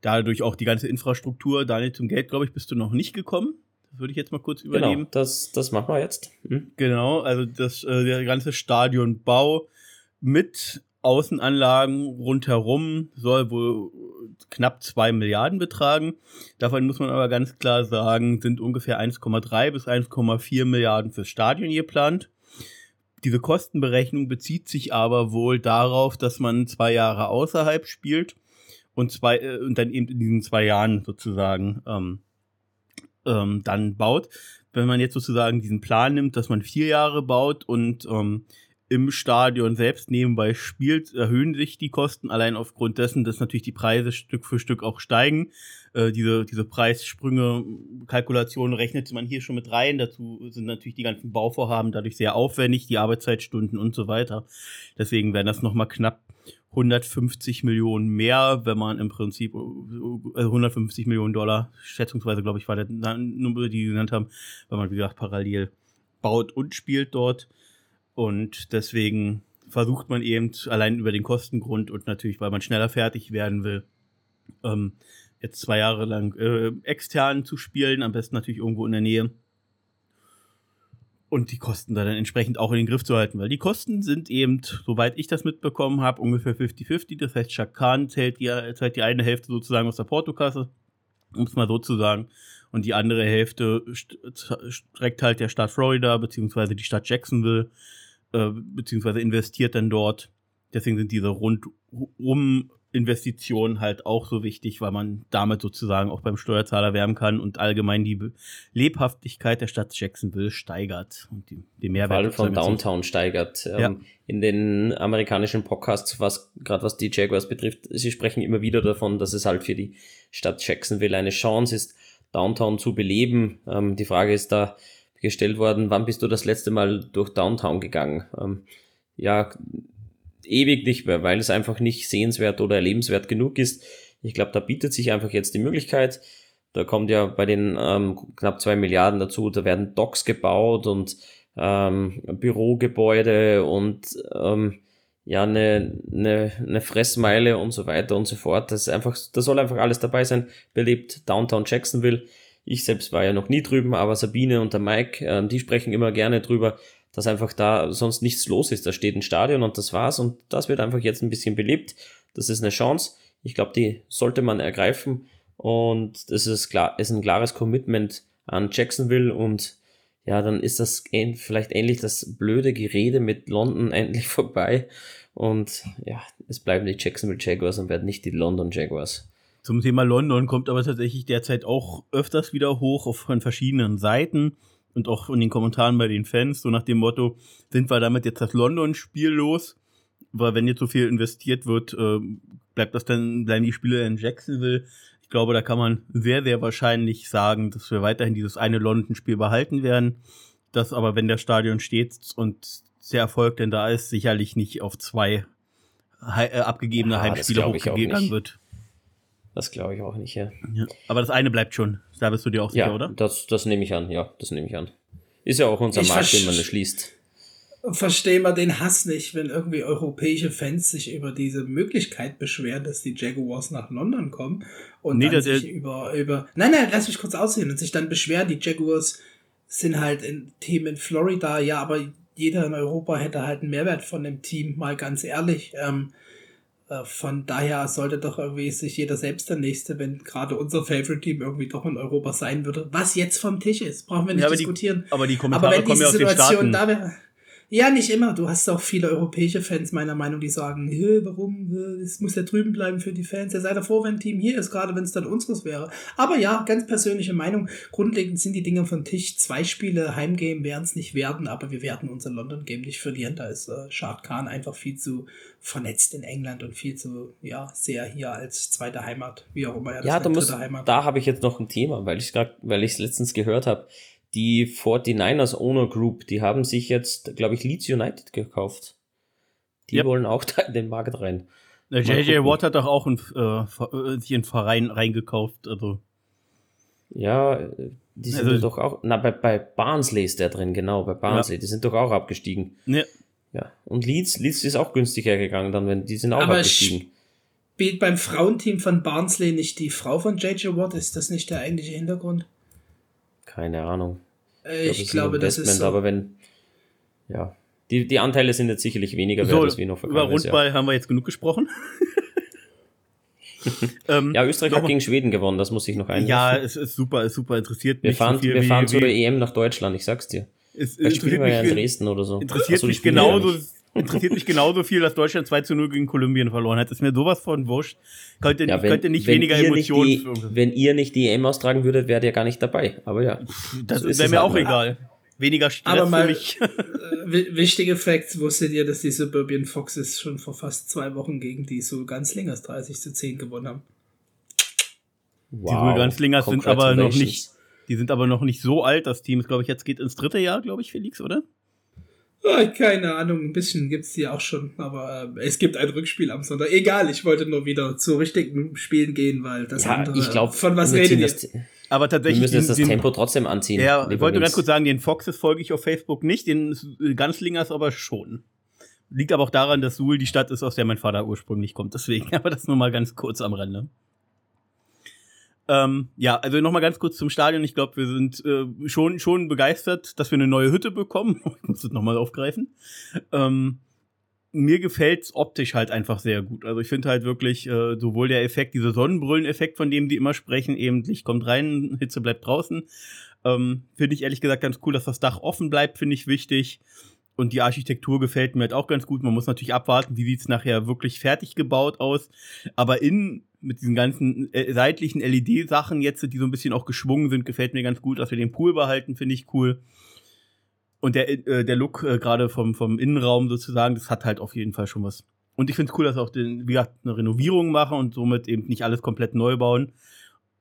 dadurch auch die ganze Infrastruktur. Daniel, zum Geld, glaube ich, bist du noch nicht gekommen. Das würde ich jetzt mal kurz Genau, übernehmen. das, das machen wir jetzt. Hm? Genau, also das, äh, der ganze Stadionbau mit Außenanlagen rundherum soll wohl knapp 2 Milliarden betragen. Davon muss man aber ganz klar sagen, sind ungefähr 1,3 bis 1,4 Milliarden fürs Stadion geplant. Diese Kostenberechnung bezieht sich aber wohl darauf, dass man zwei Jahre außerhalb spielt und zwei äh, und dann eben in diesen zwei Jahren sozusagen ähm, ähm, dann baut. Wenn man jetzt sozusagen diesen Plan nimmt, dass man vier Jahre baut und ähm, im Stadion selbst nebenbei spielt, erhöhen sich die Kosten allein aufgrund dessen, dass natürlich die Preise Stück für Stück auch steigen. Äh, diese, diese Preissprünge, Kalkulationen rechnet man hier schon mit rein. Dazu sind natürlich die ganzen Bauvorhaben dadurch sehr aufwendig, die Arbeitszeitstunden und so weiter. Deswegen wären das nochmal knapp 150 Millionen mehr, wenn man im Prinzip äh, 150 Millionen Dollar, schätzungsweise glaube ich, war der Nummer, die sie genannt haben, weil man, wie gesagt, parallel baut und spielt dort. Und deswegen versucht man eben allein über den Kostengrund und natürlich, weil man schneller fertig werden will, ähm, jetzt zwei Jahre lang äh, extern zu spielen, am besten natürlich irgendwo in der Nähe. Und die Kosten da dann entsprechend auch in den Griff zu halten, weil die Kosten sind eben, soweit ich das mitbekommen habe, ungefähr 50-50. Das heißt, Shaq Khan zählt die, zahlt die eine Hälfte sozusagen aus der Portokasse, um es mal so zu sagen. Und die andere Hälfte st streckt halt der Staat Florida, beziehungsweise die Stadt Jacksonville, äh, beziehungsweise investiert dann dort. Deswegen sind diese rundum Investitionen halt auch so wichtig, weil man damit sozusagen auch beim Steuerzahler werben kann und allgemein die Be- Lebhaftigkeit der Stadt Jacksonville steigert und die, Vor Mehrwert allem von. Downtown steigert. Ähm, Ja. In den amerikanischen Podcasts, was gerade was die Jaguars betrifft, sie sprechen immer wieder davon, dass es halt für die Stadt Jacksonville eine Chance ist, Downtown zu beleben. Ähm, die Frage ist da gestellt worden, wann bist du das letzte Mal durch Downtown gegangen? Ähm, ja, ewig nicht mehr, weil es einfach nicht sehenswert oder erlebenswert genug ist. Ich glaube, da bietet sich einfach jetzt die Möglichkeit. Da kommt ja bei den ähm, knapp zwei Milliarden dazu, da werden Docks gebaut und ähm, Bürogebäude und ähm, ja, eine, eine, eine Fressmeile und so weiter und so fort. Das ist einfach, da soll einfach alles dabei sein. Belebt Downtown Jacksonville. Ich selbst war ja noch nie drüben, aber Sabine und der Mike, äh, die sprechen immer gerne drüber, dass einfach da sonst nichts los ist. Da steht ein Stadion und das war's und das wird einfach jetzt ein bisschen belebt. Das ist eine Chance. Ich glaube, die sollte man ergreifen und das ist klar, ist ein klares Commitment an Jacksonville und ja, dann ist das vielleicht ähnlich das blöde Gerede mit London *laughs* endlich vorbei und ja, es bleiben die Jacksonville Jaguars und werden nicht die London Jaguars. Zum Thema London kommt aber tatsächlich derzeit auch öfters wieder hoch auf, von verschiedenen Seiten und auch von den Kommentaren bei den Fans, so nach dem Motto, sind wir damit jetzt das London-Spiel los? Weil wenn jetzt so viel investiert wird, äh, bleibt das dann, bleiben die Spiele in Jacksonville. Ich glaube, da kann man sehr, sehr wahrscheinlich sagen, dass wir weiterhin dieses eine London-Spiel behalten werden. Das aber, wenn der Stadion steht und der Erfolg denn da ist, sicherlich nicht auf zwei äh, abgegebene Ja, das Heimspiele hochgegangen wird. Das glaube ich auch nicht, ja. Ja. Aber das eine bleibt schon. Da bist du dir auch sicher, Ja, oder? das, das nehme ich an, ja, das nehme ich an. Ist ja auch unser Ich Markt, den man erschließt. Verstehen wir den Hass nicht, wenn irgendwie europäische Fans sich über diese Möglichkeit beschweren, dass die Jaguars nach London kommen und Nee, sich über, über, nein, nein, lass mich kurz aussehen und sich dann beschweren, die Jaguars sind halt ein Team in Florida, ja, aber jeder in Europa hätte halt einen Mehrwert von dem Team, mal ganz ehrlich. Ähm, Äh, von daher sollte doch irgendwie sich jeder selbst der Nächste, wenn gerade unser Favorite-Team irgendwie doch in Europa sein würde, was jetzt vom Tisch ist, brauchen wir nicht Ja, aber diskutieren. Die, aber die Kommentare Aber wenn kommen ja aus den Situation Staaten. da wäre. Ja, nicht immer. Du hast auch viele europäische Fans meiner Meinung, die sagen, "Hä, warum, es muss ja drüben bleiben für die Fans. Ja, seid ihr froh, wenn ein Team hier ist, gerade wenn es dann unseres wäre. Aber ja, ganz persönliche Meinung. Grundlegend sind die Dinge vom Tisch. Zwei Spiele Heimgame werden es nicht werden, aber wir werden unser London-Game nicht verlieren. Da ist äh, Shad Khan einfach viel zu vernetzt in England und viel zu, ja, sehr hier als zweite Heimat, wie auch immer er Ja, da nennt, muss, dritte Heimat. da habe ich jetzt noch ein Thema, weil ich gerade, weil ich es letztens gehört habe. Die 49ers Owner Group, die haben sich jetzt, glaube ich, Leeds United gekauft. Die Yep. wollen auch *laughs* da in den Markt rein. Äh, Mal JJ gucken. Watt hat doch auch ein, äh, äh, sich in einen Verein reingekauft. Also, Ja, äh, die sind Also- doch auch, na, bei, bei Barnsley ist der drin, genau, bei Barnsley, die sind doch auch abgestiegen. ne, Ja, und Leeds, Leeds ist auch günstiger gegangen, dann, wenn, die sind auch Aber abgestiegen. Spielt beim Frauenteam von Barnsley nicht die Frau von JJ Watt? Ist das nicht der eigentliche Hintergrund? Keine Ahnung. Äh, Ich, ein glaube, das ist so. aber wenn, ja, die, die Anteile sind jetzt sicherlich weniger so, wert, als wie noch über vergangenes Jahr. Rundball haben wir jetzt genug gesprochen. *laughs* ähm, Ja, Österreich hat gegen Schweden gewonnen, das muss ich noch einwerfen. ja, es ist super, ist super interessiert wir mich fahren, so viel wir wie, fahren wie, zu der EM nach Deutschland, ich sag's dir. es, Da es spielen wir ja in Dresden oder so. interessiert Ach so, die mich ja genauso, nicht. Interessiert mich genauso viel, dass Deutschland 2 zu 0 gegen Kolumbien verloren hat. Ist mir sowas von wurscht. Könnte, Ja, wenn, könnte nicht weniger ihr nicht Emotionen. die, Wenn ihr nicht die EM austragen würdet, wärt ihr gar nicht dabei. Aber ja. das so ist wäre mir halt auch mal. egal. Weniger Stress Aber mal- für mich. Äh, wi- wichtige Facts, wusstet ihr, dass die Suburban Foxes schon vor fast zwei Wochen gegen die so ganz Lingers 30 zu 10 gewonnen haben? Wow. Vulganslingers sind aber noch nicht, die sind aber noch nicht so alt. Das Team ist, glaube ich, jetzt geht ins dritte Jahr, glaube ich, Felix, oder? Ah, keine Ahnung, ein bisschen gibt's die auch schon, aber äh, es gibt ein Rückspiel am Sonntag. Egal, ich wollte nur wieder zu richtigen Spielen gehen, weil das Ja, andere, ich glaube, von was wir, redet ihr? das, Aber wir tatsächlich. müssen jetzt den- das den- Tempo trotzdem anziehen. Ja, ich wollte nur ganz kurz sagen, den Foxes folge ich auf Facebook nicht, den äh, Ganzlingers aber schon. Liegt aber auch daran, dass Suhl die Stadt ist, aus der mein Vater ursprünglich kommt. Deswegen, *laughs* aber das nur mal ganz kurz am Rande. Ähm, ja, also nochmal ganz kurz zum Stadion. Ich glaube, wir sind äh, schon, schon begeistert, dass wir eine neue Hütte bekommen. *laughs* Ich muss das nochmal aufgreifen. Ähm, mir gefällt's optisch halt einfach sehr gut. Also ich finde halt wirklich äh, sowohl der Effekt, dieser Sonnenbrillen-Effekt, von dem die immer sprechen, eben Licht kommt rein, Hitze bleibt draußen. Ähm, finde ich ehrlich gesagt ganz cool, dass das Dach offen bleibt, finde ich wichtig. Und die Architektur gefällt mir halt auch ganz gut. Man muss natürlich abwarten, wie sieht's nachher wirklich fertig gebaut aus. Aber innen mit diesen ganzen äh, seitlichen LED-Sachen jetzt, die so ein bisschen auch geschwungen sind, gefällt mir ganz gut. Dass wir den Pool behalten, finde ich cool. Und der, äh, der Look äh, gerade vom, vom Innenraum sozusagen, das hat halt auf jeden Fall schon was. Und ich finde es cool, dass sie auch den, wie gesagt, eine Renovierung machen und somit eben nicht alles komplett neu bauen.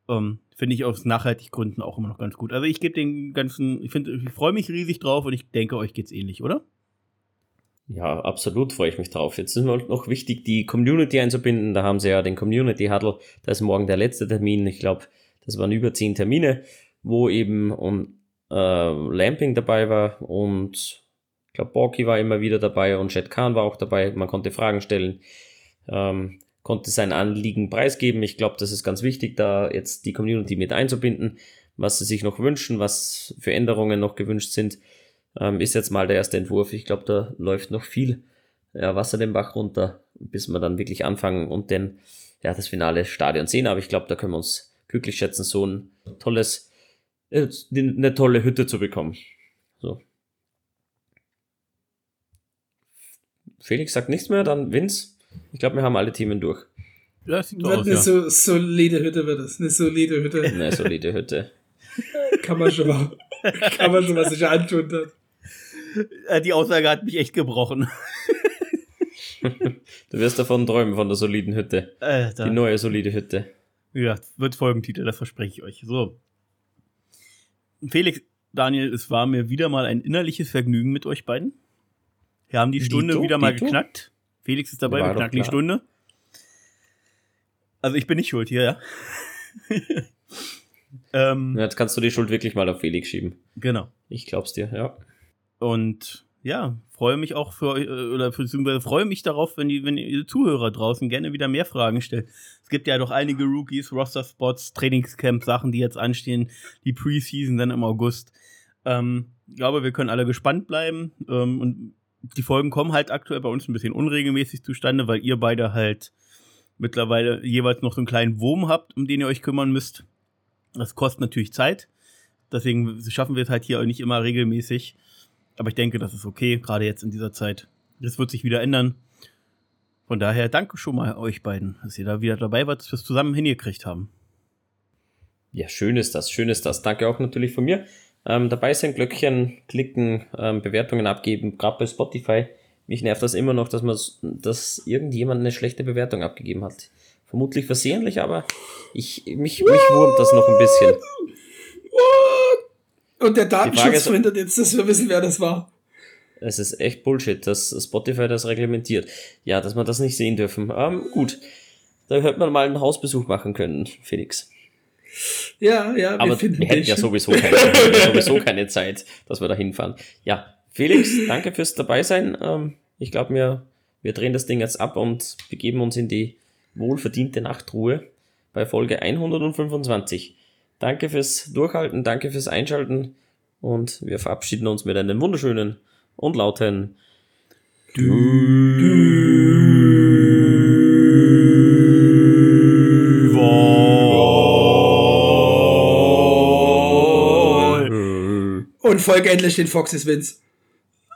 Ähm, finde ich aus nachhaltig Gründen auch immer noch ganz gut. Also ich gebe den ganzen, ich ich freue mich riesig drauf und ich denke, euch geht's ähnlich, oder? Ja, absolut freue ich mich drauf. Jetzt ist noch wichtig, die Community einzubinden. Da haben sie ja den Community Huddle. Da ist morgen der letzte Termin. Ich glaube, das waren über zehn Termine, wo eben um, äh, Lamping dabei war und ich glaube, Borky war immer wieder dabei und Chet Khan war auch dabei. Man konnte Fragen stellen, ähm, konnte sein Anliegen preisgeben. Ich glaube, das ist ganz wichtig, da jetzt die Community mit einzubinden, was sie sich noch wünschen, was für Änderungen noch gewünscht sind ähm, ist jetzt mal der erste Entwurf. Ich glaube, da läuft noch viel ja, Wasser den Bach runter, bis wir dann wirklich anfangen und dann ja, das finale Stadion sehen. Aber ich glaube, da können wir uns glücklich schätzen, so ein tolles, äh, eine tolle Hütte zu bekommen. So. Felix sagt nichts mehr, dann Vince. Ich glaube, wir haben alle Themen durch. Ja, sieht Wird aus, eine ja. so, solide Hütte wird es. Eine solide Hütte. Eine solide Hütte. kann man schon mal, kann man schon mal sich antun. Dann. Äh, Die Aussage hat mich echt gebrochen. *laughs* Du wirst davon träumen, von der soliden Hütte. Äh, Die neue solide Hütte. ja, wird Folgentitel, das verspreche ich euch. So. Felix, Daniel, es war mir wieder mal ein innerliches Vergnügen mit euch beiden. Wir haben die Stunde Dito, wieder mal Dito. geknackt. Felix ist dabei, War wir knacken die. Stunde. Also ich bin nicht schuld hier, ja. *laughs* ähm, Jetzt kannst du die Schuld wirklich mal auf Felix schieben. Genau. Ich glaub's dir, ja. Und ja, freue mich auch für euch, äh, oder beziehungsweise freue mich darauf, wenn die, wenn ihr Zuhörer draußen gerne wieder mehr Fragen stellt. Es gibt ja doch einige Rookies, Roster-Spots, Trainingscamp-Sachen, die jetzt anstehen, die Preseason dann im August. Ähm, ich glaube, wir können alle gespannt bleiben. Ähm, und die Folgen kommen halt aktuell bei uns ein bisschen unregelmäßig zustande, weil ihr beide halt mittlerweile jeweils noch so einen kleinen Wurm habt, um den ihr euch kümmern müsst. Das kostet natürlich Zeit. Deswegen schaffen wir es halt hier auch nicht immer regelmäßig. Aber ich denke, das ist okay, gerade jetzt in dieser Zeit. Das wird sich wieder ändern. Von daher danke schon mal euch beiden, dass ihr da wieder dabei wart, dass wir es zusammen hingekriegt haben. Ja, schön ist das, schön ist das. Danke auch natürlich von mir. Ähm, dabei sein, Glöckchen klicken, ähm, Bewertungen abgeben, gerade bei Spotify. Mich nervt das immer noch, dass man, dass irgendjemand eine schlechte Bewertung abgegeben hat. Vermutlich versehentlich, aber ich, mich, mich wurmt das noch ein bisschen. Und der Datenschutz verhindert jetzt, dass wir wissen, wer das war. Es ist echt Bullshit, dass Spotify das reglementiert. Ja, dass wir das nicht sehen dürfen. Ähm, gut. Da hätte man mal einen Hausbesuch machen können, Felix. Ja, ja, wir Aber wir hätten ja sowieso keine, ja sowieso keine Zeit, dass wir da hinfahren. Ja, Felix, danke fürs dabei sein. Ähm, ich glaube, wir, wir drehen das Ding jetzt ab und begeben uns in die wohlverdiente Nachtruhe bei Folge 125. Danke fürs Durchhalten, danke fürs Einschalten und wir verabschieden uns mit einem wunderschönen und lauten du, Und folge endlich den Foxys Wins.